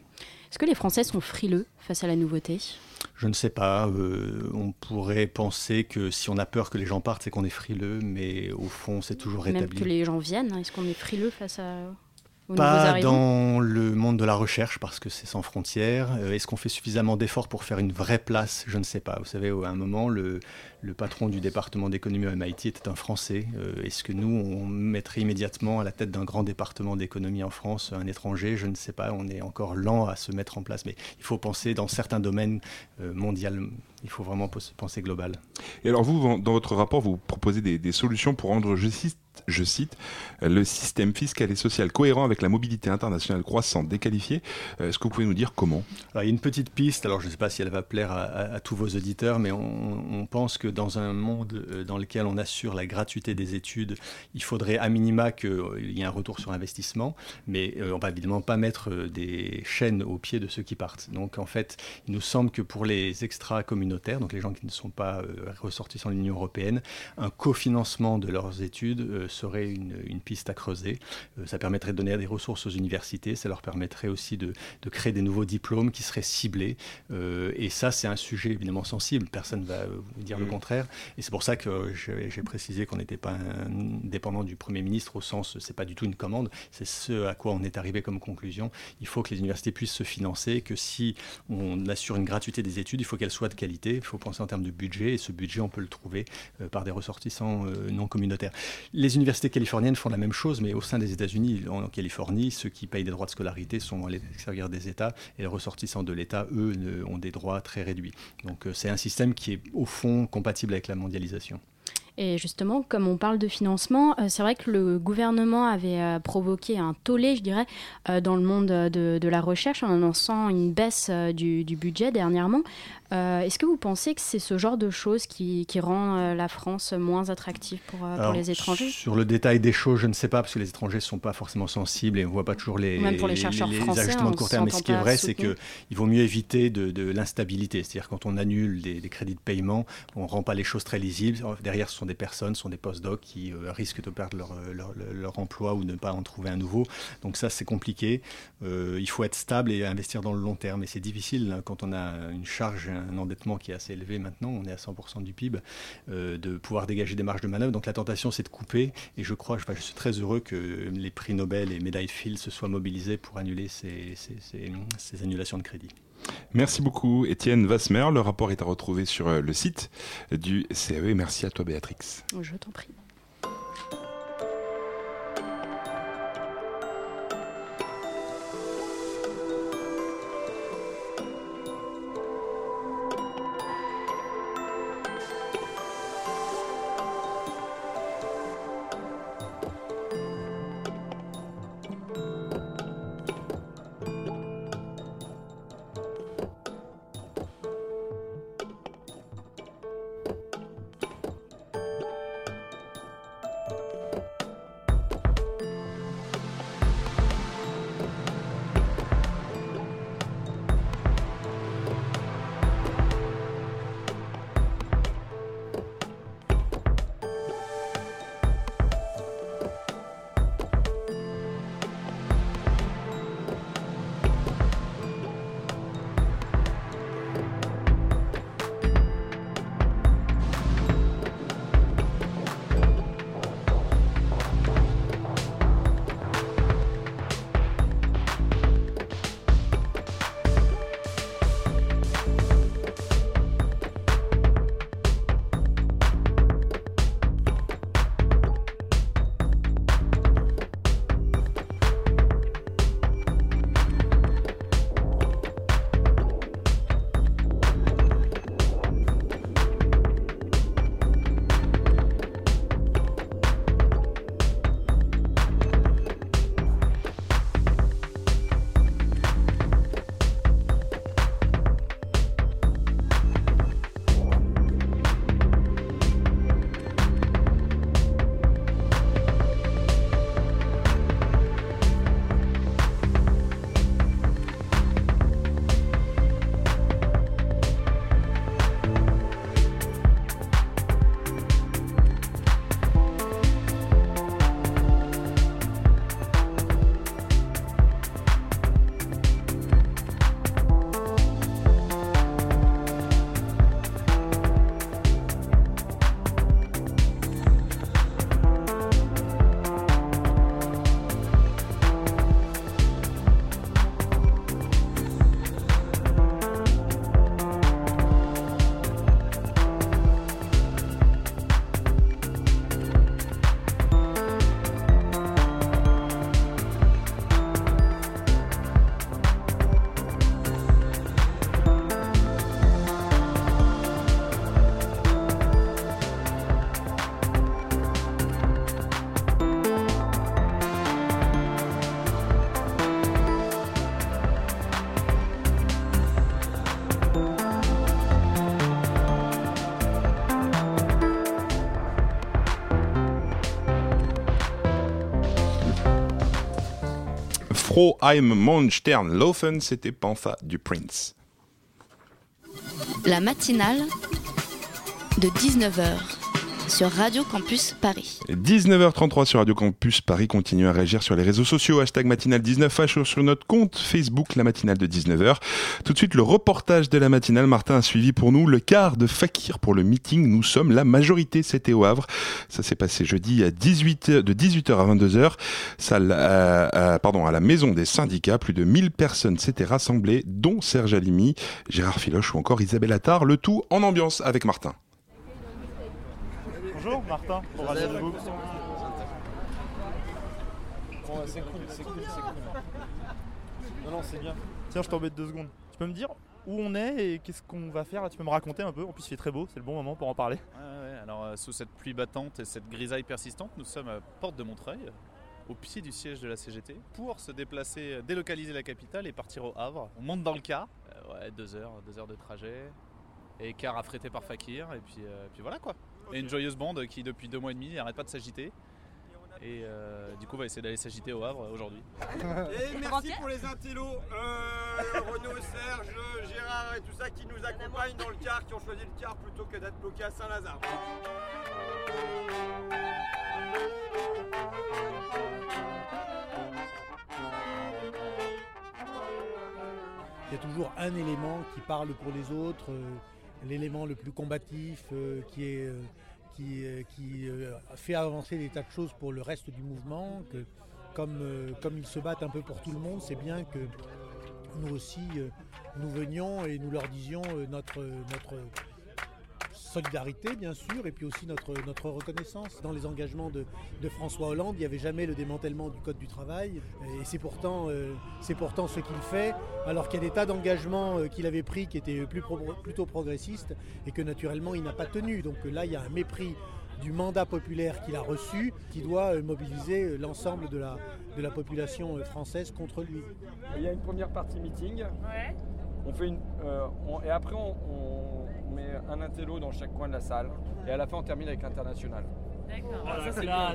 Est-ce que les Français sont frileux face à la nouveauté? Je ne sais pas. Euh, on pourrait penser que si on a peur que les gens partent, c'est qu'on est frileux, mais au fond, c'est toujours rétabli. Même que les gens viennent, hein. est-ce qu'on est frileux face à... Pas dans le monde de la recherche parce que c'est sans frontières. Euh, est-ce qu'on fait suffisamment d'efforts pour faire une vraie place? Je ne sais pas. Vous savez, à un moment, le, le patron du département d'économie au MIT était un Français. Euh, est-ce que nous, on mettrait immédiatement à la tête d'un grand département d'économie en France un étranger? Je ne sais pas. On est encore lent à se mettre en place. Mais il faut penser dans certains domaines euh, mondiaux. Il faut vraiment penser global. Et alors vous, dans votre rapport, vous proposez des, solutions pour rendre, je je cite, le système fiscal et social cohérent avec la mobilité internationale croissante déqualifiée. Est-ce que vous pouvez nous dire comment? Il y a une petite piste, alors je ne sais pas si elle va plaire à, tous vos auditeurs, mais on, pense que dans un monde dans lequel on assure la gratuité des études, il faudrait à minima qu'il y ait un retour sur investissement, mais on va évidemment pas mettre des chaînes au pied de ceux qui partent. Donc en fait, il nous semble que pour les extra-communautaires, donc les gens qui ne sont pas ressortissants de l'Union européenne, un cofinancement de leurs études euh, serait une, piste à creuser. Euh, ça permettrait de donner des ressources aux universités, ça leur permettrait aussi de, créer des nouveaux diplômes qui seraient ciblés. Euh, et ça, c'est un sujet évidemment sensible, personne ne va vous dire le contraire. Et c'est pour ça que j'ai précisé qu'on n'était pas dépendant du Premier ministre au sens, c'est pas du tout une commande, c'est ce à quoi on est arrivé comme conclusion. Il faut que les universités puissent se financer, que si on assure une gratuité des études, il faut qu'elle soit de qualité, il faut penser en termes de budget, et ce budget, on peut le trouver par des ressortissants non communautaires. Les universités californiennes font la même chose, mais au sein des États-Unis, en Californie, ceux qui payent des droits de scolarité sont à l'extérieur des États, et les ressortissants de l'État, eux, ont des droits très réduits. Donc euh, c'est un système qui est au fond compatible avec la mondialisation. Et justement, comme on parle de financement, euh, c'est vrai que le gouvernement avait euh, provoqué un tollé, je dirais, dans le monde de, la recherche en annonçant une baisse du, du budget dernièrement. Euh, est-ce que vous pensez que c'est ce genre de choses qui, qui rend euh, la France moins attractive pour, euh, pour les étrangers? Sur le détail des choses, je ne sais pas, parce que les étrangers ne sont pas forcément sensibles et on ne voit pas toujours les, Même pour les, chercheurs français, ajustements de court terme. Mais ce qui est vrai, c'est qu'il vaut mieux éviter de, de l'instabilité. C'est-à-dire quand on annule des, crédits de paiement, on ne rend pas les choses très lisibles. Derrière, ce sont des personnes, sont des post-docs qui risquent de perdre leur, leur, leur, emploi ou de ne pas en trouver un nouveau. Donc ça, c'est compliqué. il faut être stable et investir dans le long terme. Et c'est difficile hein, quand on a une charge un endettement qui est assez élevé maintenant, on est à 100% du PIB, euh, de pouvoir dégager des marges de manœuvre. Donc la tentation, c'est de couper. Et je crois, je, suis très heureux que les prix Nobel et médailles Phil se soient mobilisés pour annuler ces, ces annulations de crédit. Merci beaucoup Étienne Vasmer. Le rapport est à retrouver sur euh, le site du CAE. Merci à toi Béatrix. Je t'en prie. Fro Heim Mon Stern Laufen, c'était Pantha du Prince. La matinale de 19h sur Radio Campus Paris. 19h33 sur Radio Campus Paris. Continue à réagir sur les réseaux sociaux. Hashtag matinale19H sur notre compte Facebook, la matinale de 19h. Tout de suite, le reportage de la matinale. Martin a suivi pour nous le quart de Fakir pour le meeting. Nous sommes la majorité. C'était au Havre. Ça s'est passé jeudi à 18, de 18h à 22h. Salle, euh, pardon, à la maison des syndicats. Plus de 1000 personnes s'étaient rassemblées, dont Serge Alimi, Gérard Filoche ou encore Isabelle Attard. Le tout en ambiance avec Martin. Bonjour Martin, pour Radio Book. Bon, c'est cool, c'est cool, c'est cool. Non, non, c'est bien. Tiens, je t'embête deux secondes. Tu peux me dire où on est et qu'est-ce qu'on va faire? Là Tu peux me raconter un peu En plus, il fait très beau, c'est le bon moment pour en parler. Ouais, ouais, alors euh, sous cette pluie battante et cette grisaille persistante, nous sommes à Porte de Montreuil, au pied du siège de la CGT, pour se déplacer, euh, délocaliser la capitale et partir au Havre. On monte dans le car, euh, ouais, deux heures, deux heures de trajet, et car affrété par Fakir, et puis, euh, puis voilà quoi. Et une joyeuse bande qui depuis deux mois et demi n'arrête pas de s'agiter. Et euh, du coup, on va essayer d'aller s'agiter au Havre aujourd'hui. Et merci pour les intellos, euh, Renaud, Serge, Gérard et tout ça qui nous accompagnent dans le car, qui ont choisi le car plutôt que d'être bloqués à Saint-Lazare. Il y a toujours un élément qui parle pour les autres, euh, l'élément le plus combatif, euh, qui, est, euh, qui, euh, qui, fait avancer des tas de choses pour le reste du mouvement. Que, comme, comme ils se battent un peu pour tout le monde, c'est bien que nous aussi, nous venions et nous leur disions notre, notre solidarité, bien sûr, et puis aussi notre, notre reconnaissance. Dans les engagements de, de François Hollande, il n'y avait jamais le démantèlement du Code du travail, et c'est pourtant, euh, c'est pourtant ce qu'il fait, alors qu'il y a des tas d'engagements euh, qu'il avait pris qui étaient plus pro- plutôt progressistes, et que naturellement il n'a pas tenu. Donc là, il y a un mépris du mandat populaire qu'il a reçu, qui doit euh, mobiliser l'ensemble de la, de la population française contre lui. Il y a une première partie meeting. On fait une, euh, on- et après, on, on met un intello dans chaque coin de la salle. Et à la fin, on termine avec l'international. D'accord. Ah, ça, c'est bien.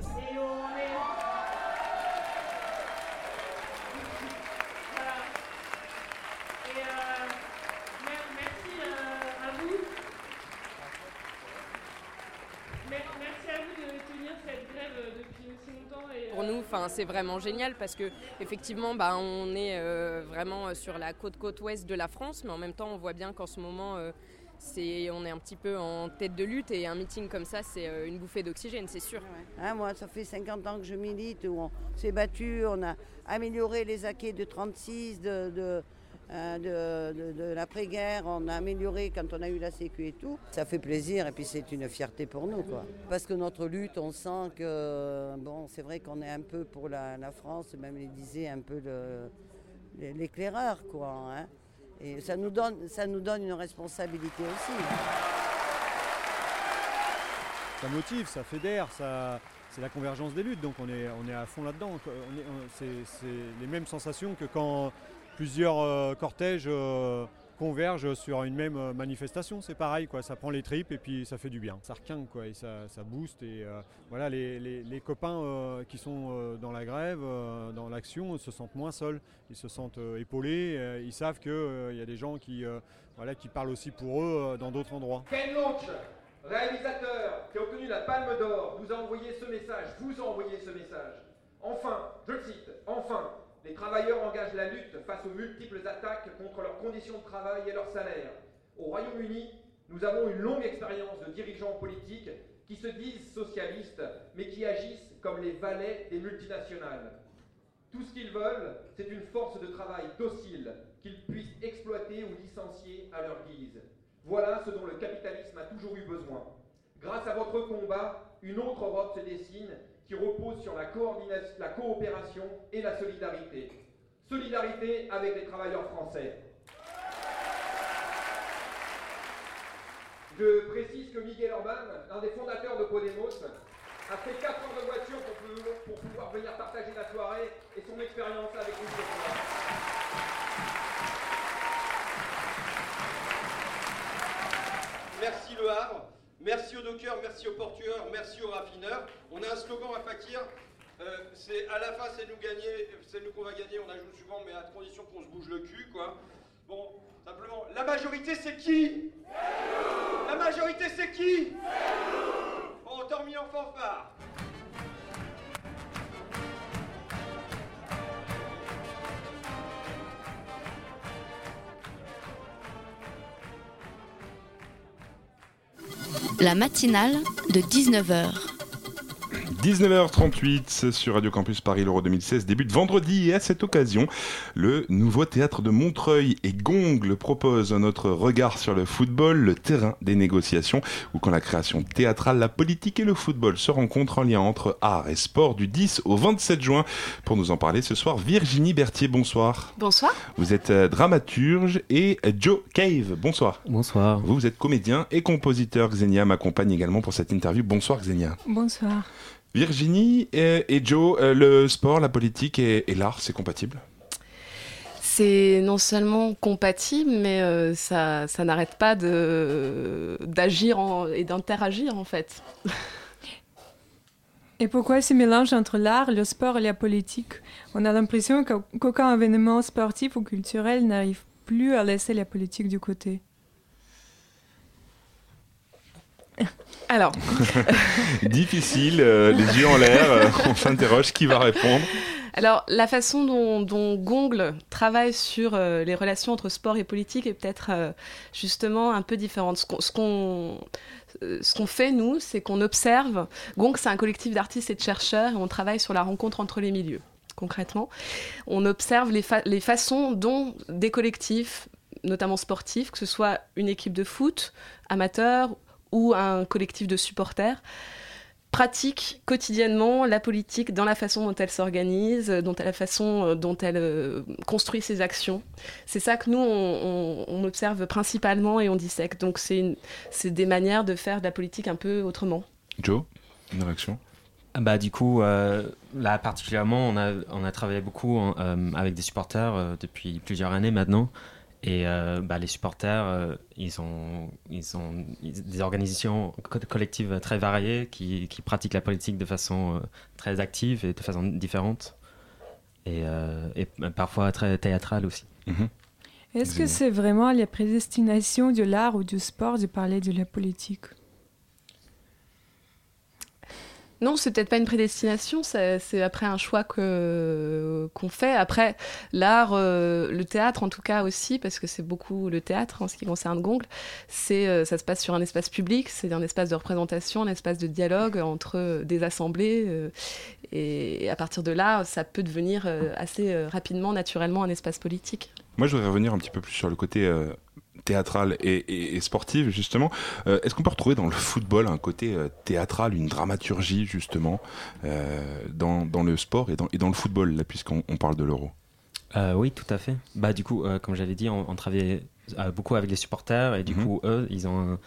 Et euh, mer- merci euh, à vous. Mer- Merci à vous de tenir cette grève euh, depuis aussi longtemps. Et, Pour nous, enfin, c'est vraiment génial parce que effectivement, bah, on est euh, vraiment sur la côte côte ouest de la France, mais en même temps, on voit bien qu'en ce moment, euh, on est un petit peu en tête de lutte et un meeting comme ça, c'est euh, une bouffée d'oxygène, c'est sûr. Hein, moi, ça fait 50 ans que je milite, on s'est battu, on a amélioré les acquis de 36, de, de, de- de- l'après-guerre, on a amélioré quand on a eu la Sécu et tout. Ça fait plaisir et puis c'est une fierté pour nous. Quoi. Parce que notre lutte, on sent que, bon, c'est vrai qu'on est un peu pour la, France, même les disait un peu l'éclaireur, quoi. hein. Et ça nous, donne, ça nous donne une responsabilité aussi. ça motive, ça fédère, ça, c'est la convergence des luttes, donc on est, on est à fond là-dedans. C'est les mêmes sensations que quand plusieurs euh, cortèges euh, convergent sur une même euh, manifestation, c'est pareil, quoi. ça prend les tripes et puis ça fait du bien. Ça requinque quoi, et ça, ça booste. Et euh, voilà, les, les- copains euh, qui sont dans la grève, dans l'action, se sentent moins seuls, ils se sentent épaulés, ils savent qu'il y a des gens qui, voilà, qui parlent aussi pour eux dans d'autres endroits. Ken Loach, réalisateur qui a obtenu la Palme d'Or, vous a envoyé ce message, vous a envoyé ce message. Enfin, je le cite, enfin, les travailleurs engagent la lutte face aux multiples attaques contre leurs conditions de travail et leurs salaires. Au Royaume-Uni, nous avons une longue expérience de dirigeants politiques qui se disent socialistes, mais qui agissent comme les valets des multinationales. Tout ce qu'ils veulent, c'est une force de travail docile qu'ils puissent exploiter ou licencier à leur guise. Voilà ce dont le capitalisme a toujours eu besoin. Grâce à votre combat, une autre Europe se dessine qui repose sur la, coordination, la coopération et la solidarité. Solidarité avec les travailleurs français. Je précise que Miguel Orban, l'un des fondateurs de Podemos, a fait 4 heures de voiture pour, pou- pour pouvoir venir partager la soirée et son expérience avec nous ce soir. Merci Le Havre, merci aux dockers, merci aux portueurs, merci aux raffineurs. On a un slogan à Fakir, Euh, c'est à la fin, c'est nous gagner, c'est nous qu'on va gagner. On a joué souvent, mais à condition qu'on se bouge le cul, quoi. Bon, simplement, la majorité, c'est qui? La majorité, c'est qui? Bon, tant mis en fanfare. La matinale de 19h. 19h38 sur Radio Campus Paris, l'Euro 2016 débute vendredi et à cette occasion, le nouveau théâtre de Montreuil et Gongle propose notre regard sur le football, le terrain des négociations, où quand la création théâtrale, la politique et le football se rencontrent en lien entre art et sport du 10 au 27 juin. Pour nous en parler ce soir, Virginie Berthier, bonsoir. Bonsoir. Vous êtes euh, dramaturge et Joe Cave, bonsoir. Bonsoir. Vous, vous êtes comédien et compositeur. Xenia m'accompagne également pour cette interview. Bonsoir Xenia. Bonsoir. Virginie et, et Joe, euh, le sport, la politique et, et l'art, c'est compatible? C'est non seulement compatible, mais euh, ça, ça n'arrête pas de, d'agir en- et d'interagir en fait. Et pourquoi ce mélange entre l'art, le sport et la politique? On a l'impression qu'au- qu'aucun événement sportif ou culturel n'arrive plus à laisser la politique de côté. Alors, Difficile, euh, les yeux en l'air, euh, on s'interroge qui va répondre. Alors, la façon dont, dont Gongle travaille sur euh, les relations entre sport et politique est peut-être justement un peu différente. Ce qu'on, ce qu'on, ce qu'on fait, nous, c'est qu'on observe. Gongle, c'est un collectif d'artistes et de chercheurs et on travaille sur la rencontre entre les milieux, concrètement. On observe les, fa- les façons dont des collectifs, notamment sportifs, que ce soit une équipe de foot amateur ou un collectif de supporters, pratique quotidiennement la politique dans la façon dont elle s'organise, dont la façon euh, dont elle euh, construit ses actions. C'est ça que nous, on, observe principalement et on dissèque. Donc c'est des manières de faire de la politique un peu autrement. Joe, une réaction? Ah Bah, du coup, euh, là particulièrement, on a, on a travaillé beaucoup en- euh, avec des supporters euh, depuis plusieurs années maintenant. Et euh, bah, les supporters, euh, ils, ont, ils ont des organisations co- collectives très variées qui, qui pratiquent la politique de façon euh, très active et de façon différente. Et, euh, et parfois très théâtrale aussi. Est-ce que c'est vraiment la prédestination de l'art ou du sport de parler de la politique? Non, c'est peut-être pas une prédestination, c'est après un choix qu'on fait. Après, l'art, euh, le théâtre en tout cas aussi, parce que c'est beaucoup le théâtre en ce qui concerne Gongle, c'est euh, ça se passe sur un espace public, c'est un espace de représentation, un espace de dialogue entre euh, des assemblées, et, à partir de là, ça peut devenir assez rapidement, naturellement, un espace politique. Moi, je voudrais revenir un petit peu plus sur le côté théâtral et, et- et sportif, justement. Euh, Est-ce qu'on peut retrouver dans le football un côté euh, théâtral, une dramaturgie, justement, euh, dans, dans le sport et dans, et dans le football, là, puisqu'on on parle de l'euro? Oui, tout à fait. Bah, du coup, comme j'avais dit, on, on travaillait beaucoup avec les supporters et du Mhm. coup, eux, ils ont un-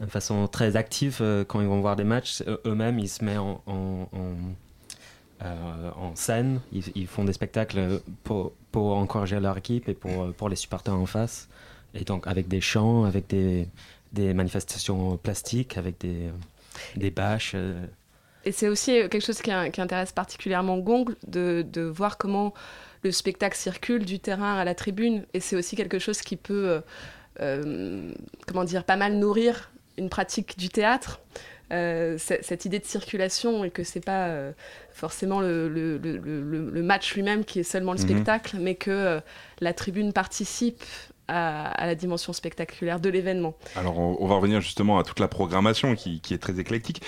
une façon très active quand ils vont voir des matchs. Eux- Eux-mêmes, ils se mettent en, en, en, euh, en scène, ils, ils font des spectacles pour, pour encourager leur équipe et pour, pour les supporters en face. Et donc, avec des chants, avec des, des manifestations plastiques, avec des, des bâches. euh, Et c'est aussi quelque chose qui, qui intéresse particulièrement Gongle, de, de voir comment le spectacle circule du terrain à la tribune. Et c'est aussi quelque chose qui peut, euh, euh, comment dire, pas mal nourrir une pratique du théâtre. Euh, cette idée de circulation et que c'est pas euh, forcément le, le- le- le- le match lui-même qui est seulement le Mhm. spectacle, mais que euh, la tribune participe à, à la dimension spectaculaire de l'événement. Alors, on, on va revenir justement à toute la programmation qui, qui est très éclectique.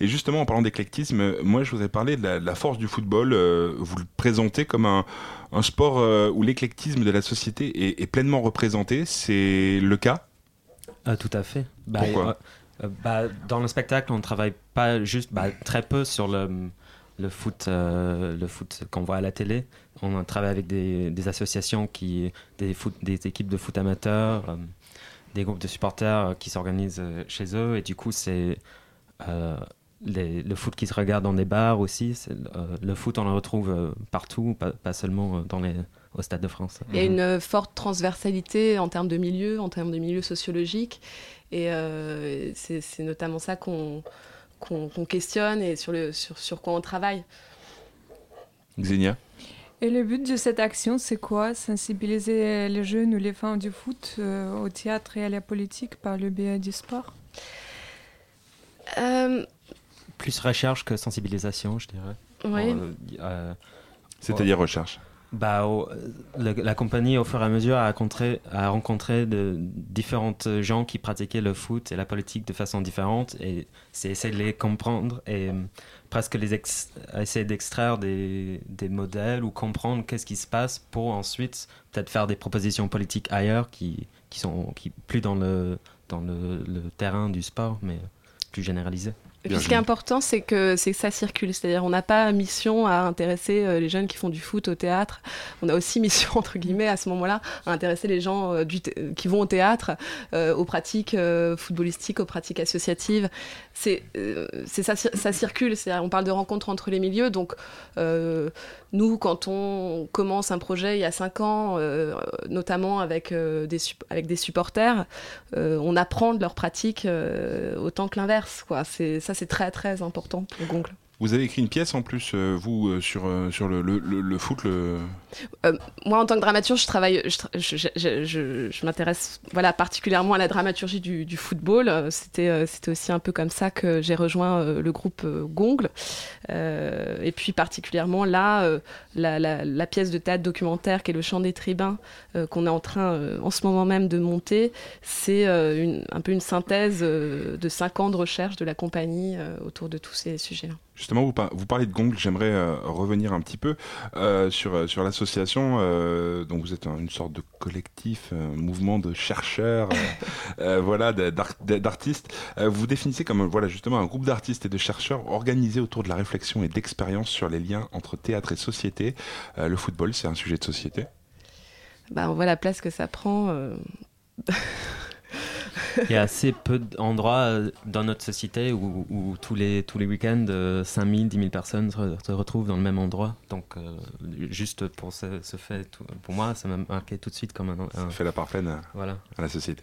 Et justement, en parlant d'éclectisme, moi, je voudrais parler de la, de la force du football. Euh, vous le présentez comme un, un sport euh, où l'éclectisme de la société est, est pleinement représenté. C'est le cas? Ah, tout à fait. Bah, Pourquoi? euh, euh, bah, Dans le spectacle, on travaille pas juste bah, très peu sur le, le foot, euh, le foot qu'on voit à la télé. On travaille avec des, associations, qui, des, foot, des équipes de foot amateurs, euh, des groupes de supporters euh, qui s'organisent chez eux. Et du coup, c'est le foot qui se regarde dans des bars aussi. Le foot, on le retrouve partout, pas, seulement dans les, au Stade de France. Il y a une forte transversalité en termes de milieu, en termes de milieu sociologique. Et c'est notamment ça qu'on qu'on questionne et sur, le, sur, sur quoi on travaille. Xenia? Et le but de cette action, c'est quoi? Sensibiliser les jeunes ou les femmes du foot euh, au théâtre et à la politique par le biais du sport? Euh, Plus recherche que sensibilisation, je dirais. Oui. Euh, euh, C'est-à-dire recherche bah, la compagnie, au fur et à mesure, a rencontré, a différentes gens qui pratiquaient le foot et la politique de façon différente. Et c'est essayer de les comprendre et euh, presque les essayer d'extraire des, modèles ou comprendre qu'est-ce qui se passe pour ensuite peut-être faire des propositions politiques ailleurs qui, sont plus dans, le terrain du sport, mais plus généralisées. Et puis ce qui est important, c'est que, c'est que ça circule. C'est-à-dire, on n'a pas mission à intéresser euh, les jeunes qui font du foot au théâtre. On a aussi mission, entre guillemets, à ce moment-là, à intéresser les gens euh, du qui vont au théâtre, euh, aux pratiques footballistiques, aux pratiques associatives. C'est, c'est ça, ça circule. C'est-à-dire, on parle de rencontres entre les milieux. Donc, nous, quand on commence un projet il y a cinq ans, notamment avec, des, avec des supporters, on apprend de leurs pratiques autant que l'inverse. Quoi. C'est, ça, c'est très, très important pour Gongle. Vous avez écrit une pièce en plus, euh, vous, euh, sur, euh, sur le, le, foot, le... Moi, en tant que dramaturge, je travaille, je, je, je- je- m'intéresse, voilà, particulièrement à la dramaturgie du, football. C'était, aussi un peu comme ça que j'ai rejoint le groupe Gongle. Et puis particulièrement là, la, la- la pièce de théâtre documentaire qui est le Chant des Tribuns, qu'on est en train, en ce moment même, de monter, c'est un peu une synthèse de cinq ans de recherche de la compagnie autour de tous ces sujets-là. Justement, vous, par- vous parlez de Gong, j'aimerais euh, revenir un petit peu euh, sur, euh, sur l'association. euh, donc vous êtes un- une sorte de collectif, un mouvement de chercheurs, voilà, d'artistes. Vous définissez comme voilà, justement un groupe d'artistes et de chercheurs organisés autour de la réflexion et d'expérience sur les liens entre théâtre et société. Le football, c'est un sujet de société. Bah, on voit la place que ça prend. euh, Il y a assez peu d'endroits euh, dans notre société où, où tous les, tous les week-ends, euh, 5000, 10 000 personnes se, se retrouvent dans le même endroit. Donc, euh, juste pour ce, ce fait, pour moi, ça m'a marqué tout de suite comme un. un- Ça fait la part pleine à, Voilà. à la société.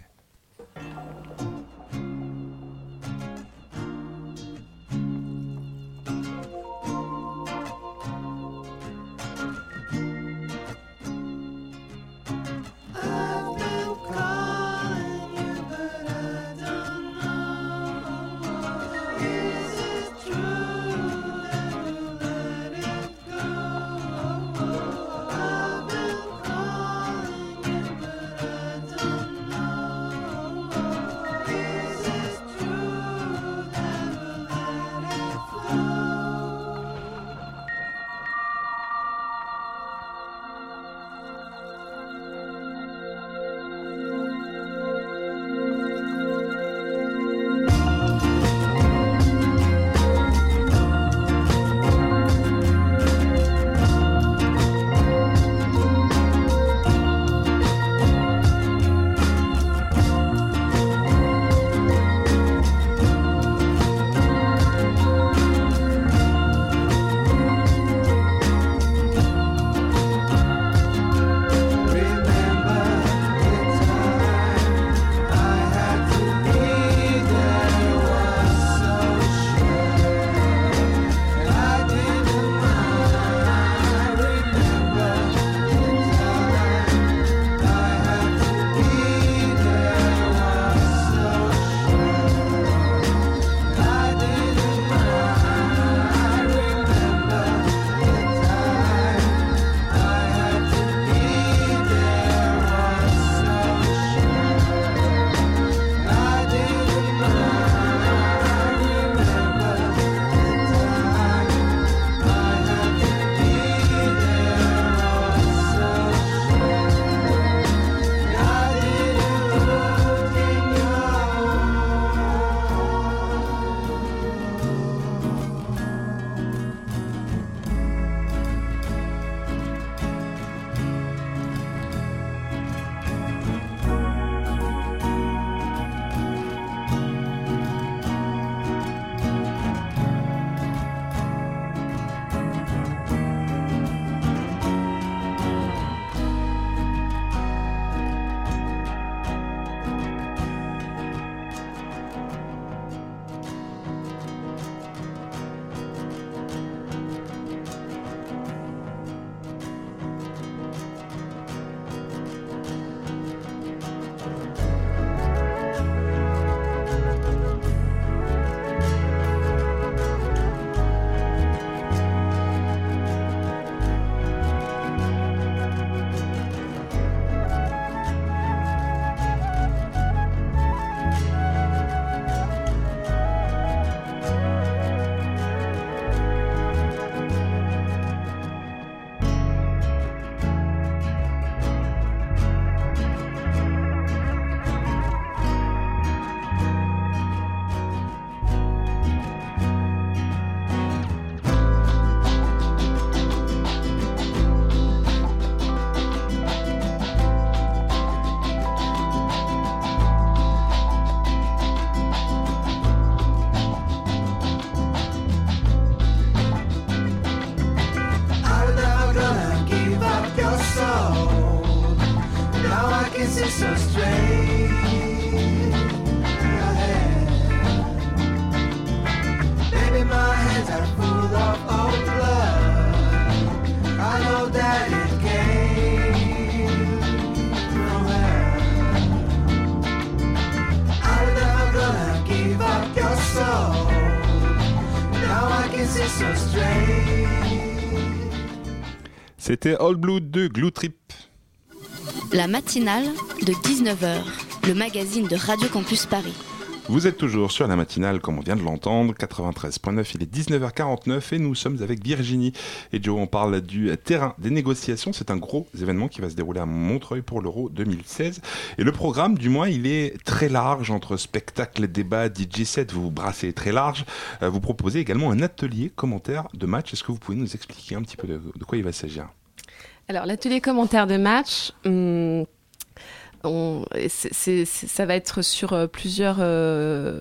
C'était All Blood de Glue Trip. La matinale de 19h, le magazine de Radio Campus Paris. Vous êtes toujours sur la matinale, comme on vient de l'entendre, 93.9, il est 19h49 et nous sommes avec Virginie et Joe. On parle du terrain des négociations. C'est un gros événement qui va se dérouler à Montreuil pour l'Euro 2016. Et le programme, du moins, il est très large entre spectacle, débat, DJ set. Vous vous brassez très large. Euh, Vous proposez également un atelier commentaire de match. Est-ce que vous pouvez nous expliquer un petit peu de, de quoi il va s'agir? Alors, l'atelier commentaire de match, hum, on- c'est- ça va être sur euh, plusieurs euh,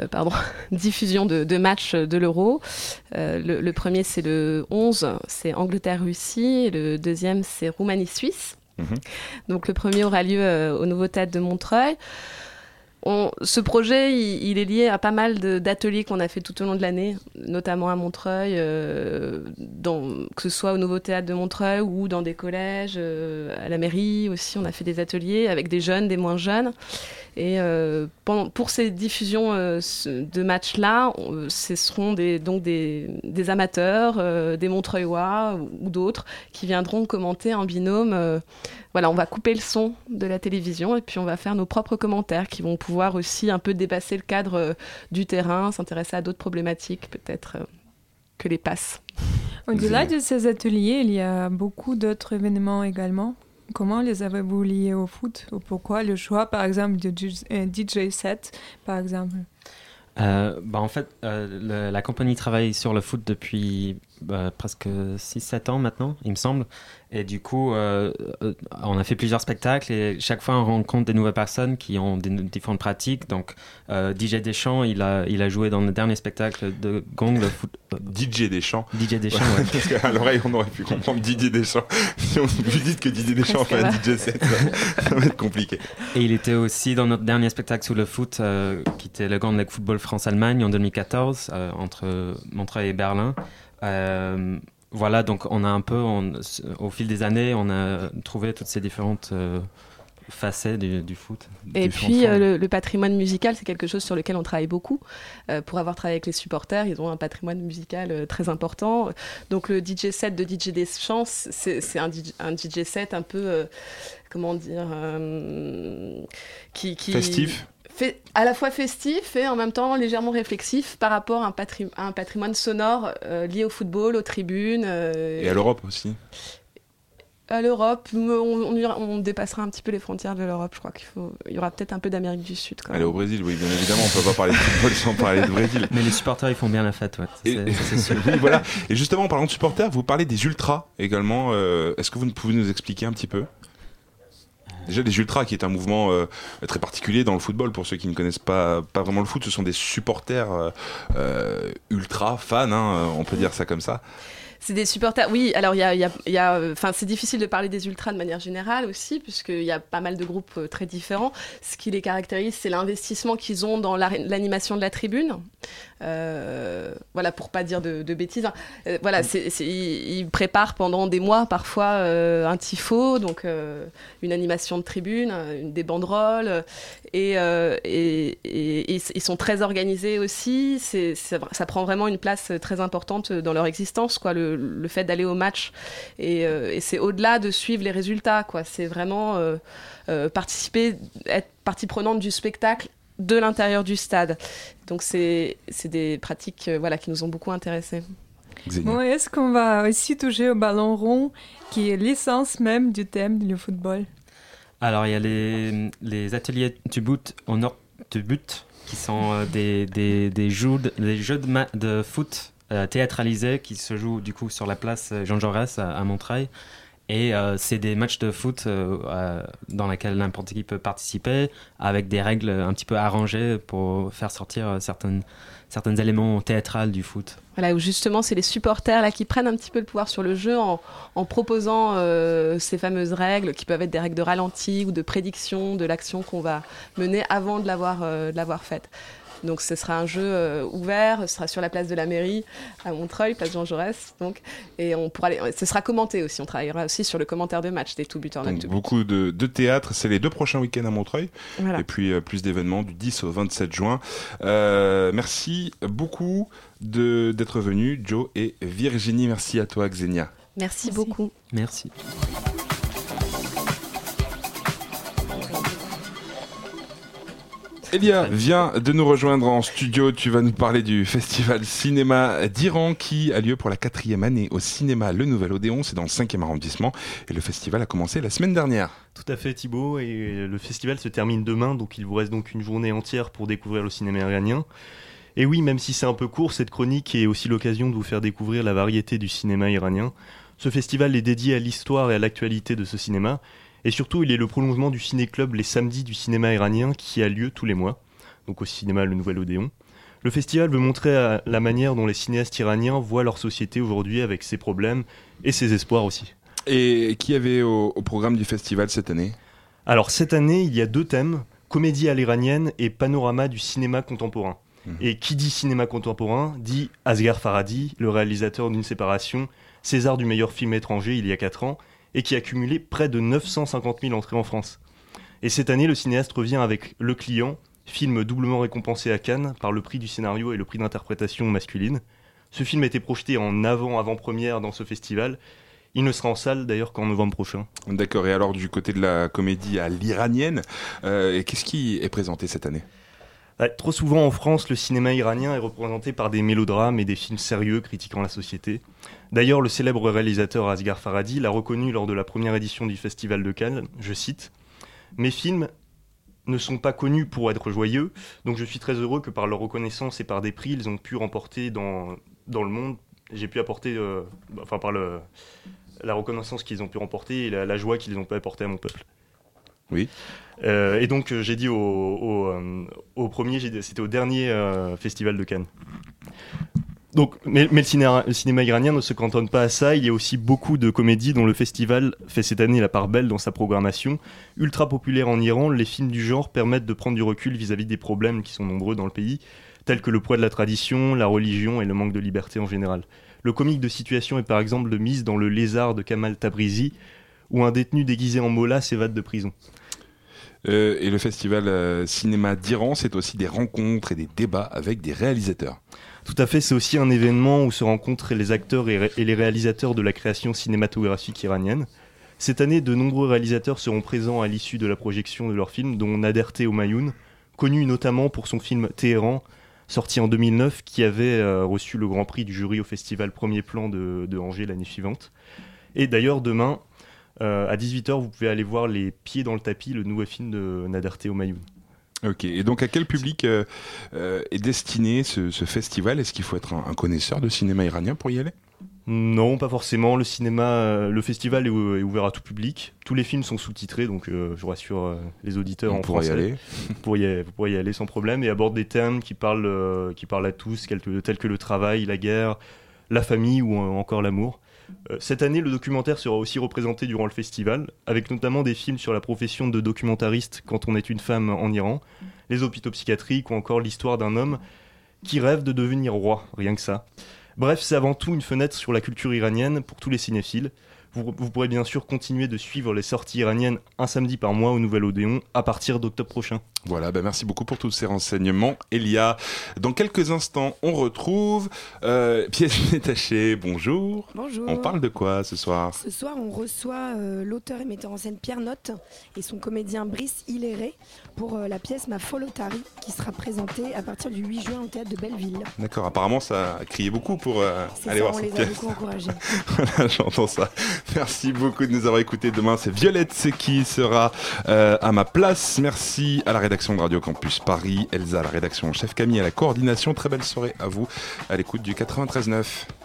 euh, pardon, diffusions de, de matchs de l'Euro. Euh, le, le premier, c'est le 11, c'est Angleterre-Russie. et Le deuxième, c'est Roumanie-Suisse. Donc le premier aura lieu euh, au nouveau théâtre de Montreuil. Ce projet, il, est lié à pas mal d'ateliers qu'on a fait tout au long de l'année, notamment à Montreuil, euh, que ce soit au nouveau théâtre de Montreuil ou dans des collèges, euh, à la mairie aussi, on a fait des ateliers avec des jeunes, des moins jeunes. Et euh, pendant- pour ces diffusions euh, de matchs-là, ce seront des, donc des, des amateurs, euh, des Montreuillois ou, ou d'autres qui viendront commenter en binôme. euh, voilà, on va couper le son de la télévision et puis on va faire nos propres commentaires qui vont pouvoir aussi un peu dépasser le cadre euh, du terrain, s'intéresser à d'autres problématiques peut-être euh, que les passes. Au-delà de ces ateliers, il y a beaucoup d'autres événements également. Comment les avez-vous liés au foot? Ou pourquoi le choix, par exemple, de DJ euh, DJ set, par exemple? Euh, bah en fait, euh, la compagnie travaille sur le foot depuis bah, presque 6-7 ans maintenant, il me semble. Et du coup, euh, euh, on a fait plusieurs spectacles et chaque fois on rencontre des nouvelles personnes qui ont des différentes pratiques. Donc, euh, DJ Deschamps, il a, il a joué dans le dernier spectacle de Gong, le foot. DJ Deschamps. DJ Deschamps, ouais. Parce qu'à l'oreille, on aurait pu comprendre Didier Deschamps. Si on lui dit que Didier Deschamps fait un DJ set, ça, va être compliqué. Et il était aussi dans notre dernier spectacle sous le foot, euh, qui était le League Football France-Allemagne en 2014, euh, entre Montreuil et Berlin. Euh, voilà, donc on a un peu, on- au fil des années, on a trouvé toutes ces différentes euh, facettes du, du foot. Et puis euh, le, le patrimoine musical, c'est quelque chose sur lequel on travaille beaucoup. Euh, pour avoir travaillé avec les supporters, ils ont un patrimoine musical euh, très important. Donc le DJ set de DJ Deschamps, c'est c'est un, DJ un DJ set un peu, euh, comment dire, euh, qui, qui- Festif. Fait à la fois festif et en même temps légèrement réflexif par rapport à un, patri- à un patrimoine sonore euh, lié au football, aux tribunes. euh, Et à l'Europe aussi. à l'Europe, on, on ira- on dépassera un petit peu les frontières de l'Europe. Je crois qu'il faut, il y aura peut-être un peu d'Amérique du Sud. Quand même. au Brésil, oui, bien évidemment, on peut pas parler de football sans parler de Brésil. Mais les supporters, ils font bien la fête, ouais. C'est- sûr. oui, voilà. Et justement, en parlant de supporters, vous parlez des ultras également. Euh, Est-ce que vous pouvez nous expliquer un petit peu? Déjà, les ultras, qui est un mouvement euh, très particulier dans le football, pour ceux qui ne connaissent pas, pas vraiment le foot, ce sont des supporters euh, euh, ultra fans, hein, on peut dire ça comme ça. C'est des supporters. Oui, alors il y a, y a- euh, c'est difficile de parler des ultras de manière générale aussi, puisqu'il y a pas mal de groupes euh, très différents. Ce qui les caractérise, c'est l'investissement qu'ils ont dans la- l'animation de la tribune. Euh, voilà, pour pas dire de, bêtises. hein. Voilà, ils, préparent pendant des mois parfois un tifo, donc une animation de tribune, une, des banderoles, et, ils sont très organisés aussi. Ça prend vraiment une place très importante dans leur existence, quoi, le fait d'aller au match. Et, euh, et c'est au-delà de suivre les résultats, quoi. C'est vraiment euh, euh, participer, être partie prenante du spectacle de l'intérieur du stade. Donc c'est, des pratiques euh, voilà, qui nous ont beaucoup intéressés. Bon, Est-ce qu'on va aussi toucher au ballon rond, qui est l'essence même du thème du football? Alors, il y a les, les ateliers du but au nord du but, qui sont euh, des, des, des jeux de, des jeux de, ma- de foot euh, théâtralisés qui se jouent du coup sur la place euh, Jean Jaurès à, à Montreuil. Et euh, c'est des matchs de foot dans lesquels n'importe qui peut participer, avec des règles un petit peu arrangées pour faire sortir certaines, certains éléments théâtrales du foot. Voilà, où justement, c'est les supporters là qui prennent un petit peu le pouvoir sur le jeu en, en proposant ces fameuses règles qui peuvent être des règles de ralenti ou de prédiction de l'action qu'on va mener avant de l'avoir de l'avoir faite. Donc ce sera un jeu euh, ouvert, ce sera sur la place de la mairie à Montreuil, place Jean Jaurès. Donc, et on pourra aller- ce sera commenté aussi. On travaillera aussi sur le commentaire de match des tout buteurs Donc, beaucoup de, de théâtre, c'est les deux prochains week-ends à Montreuil. Voilà. Et puis euh, plus d'événements du 10 au 27 juin. Euh, merci beaucoup de- d'être venus, Joe et Virginie. Merci à toi, Xenia. Merci, beaucoup. Merci. Elia vient de nous rejoindre en studio. Tu vas nous parler du festival cinéma d'Iran qui a lieu pour la quatrième année au cinéma Le Nouvel Odéon. C'est dans le 5e arrondissement. Et le festival a commencé la semaine dernière. Tout à fait Thibaut, et le festival se termine demain, donc il vous reste donc une journée entière pour découvrir le cinéma iranien. Et oui, même si c'est un peu court, cette chronique est aussi l'occasion de vous faire découvrir la variété du cinéma iranien. Ce festival est dédié à l'histoire et à l'actualité de ce cinéma, et surtout il est le prolongement du ciné-club les samedis du cinéma iranien qui a lieu tous les mois, donc au cinéma Le Nouvel Odéon. Le festival veut montrer la manière dont les cinéastes iraniens voient leur société aujourd'hui avec ses problèmes et ses espoirs aussi. Et qui avait au, au programme du festival cette année? Alors cette année, il y a deux thèmes, comédie à l'iranienne et panorama du cinéma contemporain. Et qui dit cinéma contemporain dit Asghar Farhadi, le réalisateur d'une séparation, César du meilleur film étranger il y a 4 ans, et qui a cumulé près de 950 000 entrées en France. Et cette année, le cinéaste revient avec Le Client, film doublement récompensé à Cannes par le prix du scénario et le prix d'interprétation masculine. Ce film a été projeté en avant-avant-première dans ce festival. Il ne sera en salle d'ailleurs qu'en novembre prochain. D'accord. Et alors du côté de la comédie à l'iranienne, euh, qu'est-ce qui est présenté cette année? Ouais, trop souvent en France, le cinéma iranien est représenté par des mélodrames et des films sérieux critiquant la société. D'ailleurs, le célèbre réalisateur Asghar Farhadi l'a reconnu lors de la première édition du Festival de Cannes, je cite Mes films ne sont pas connus pour être joyeux, donc je suis très heureux que par leur reconnaissance et par des prix, ils ont pu remporter dans, dans le monde. J'ai pu apporter, euh, enfin par le, la reconnaissance qu'ils ont pu remporter et la, la joie qu'ils ont pu apporter à mon peuple. Oui. Euh, et donc euh, j'ai dit au, au, au premier, c'était au dernier euh, festival de Cannes. Mais, mais le, cinéma, le cinéma iranien ne se cantonne pas à ça. Il y a aussi beaucoup de comédies dont le festival fait cette année la part belle dans sa programmation. Ultra populaire en Iran, les films du genre permettent de prendre du recul vis-à-vis des problèmes qui sont nombreux dans le pays, tels que le poids de la tradition, la religion et le manque de liberté en général. Le comique de situation est par exemple de mise dans Le Lézard de Kamal Tabrizi, où un détenu déguisé en mola s'évade de prison. Euh, Et le festival euh, cinéma d'Iran, c'est aussi des rencontres et des débats avec des réalisateurs. Tout à fait, c'est aussi un événement où se rencontrent les acteurs et, les réalisateurs de la création cinématographique iranienne. Cette année, de nombreux réalisateurs seront présents à l'issue de la projection de leurs films, dont Nader Homayoun, connu notamment pour son film Téhéran, sorti en 2009, qui avait euh, reçu le grand prix du jury au festival Premier Plan de, Angers l'année suivante. Et d'ailleurs, demain, euh, à 18h, vous pouvez aller voir Les Pieds dans le tapis, le nouveau film de Nader Homayoun. Ok, et donc à quel public euh, euh, est destiné ce, ce festival? Est-ce qu'il faut être un, un connaisseur de cinéma iranien pour y aller? Non, pas forcément. Le cinéma, euh, le festival est, ou- est ouvert à tout public. Tous les films sont sous-titrés, donc euh, je rassure les auditeurs On en y français. aller. vous, y, aller- vous pourrez y aller sans problème et aborde des thèmes qui parlent, qui parlent à tous, tels que, le travail, la guerre, la famille ou encore l'amour. Euh, cette année, le documentaire sera aussi représenté durant le festival, avec notamment des films sur la profession de documentariste quand on est une femme en Iran, les hôpitaux psychiatriques ou encore l'histoire d'un homme qui rêve de devenir roi, rien que ça. Bref, c'est avant tout une fenêtre sur la culture iranienne pour tous les cinéphiles. Vous, vous pourrez bien sûr continuer de suivre les sorties iraniennes un samedi par mois au Nouvel Odéon à partir d'octobre prochain. Voilà, bah merci beaucoup pour tous ces renseignements, Elia. Dans quelques instants, on retrouve euh, pièce détachée. Bonjour. Bonjour. On parle de quoi ce soir? Ce soir, on reçoit euh, l'auteur et metteur en scène Pierre Notte et son comédien Brice Hilléré pour euh, la pièce Ma folle otarie qui sera présentée à partir du 8 juin au théâtre de Belleville. D'accord, apparemment ça a crié beaucoup pour euh, aller ça, voir on cette les a pièce. beaucoup encouragés. voilà, j'entends ça. Merci beaucoup de nous avoir écoutés. Demain, c'est Violette qui sera à ma place. Merci à la rédaction de Radio Campus Paris, Elsa la rédaction, chef Camille à la coordination. Très belle soirée à vous à l'écoute du 93.9.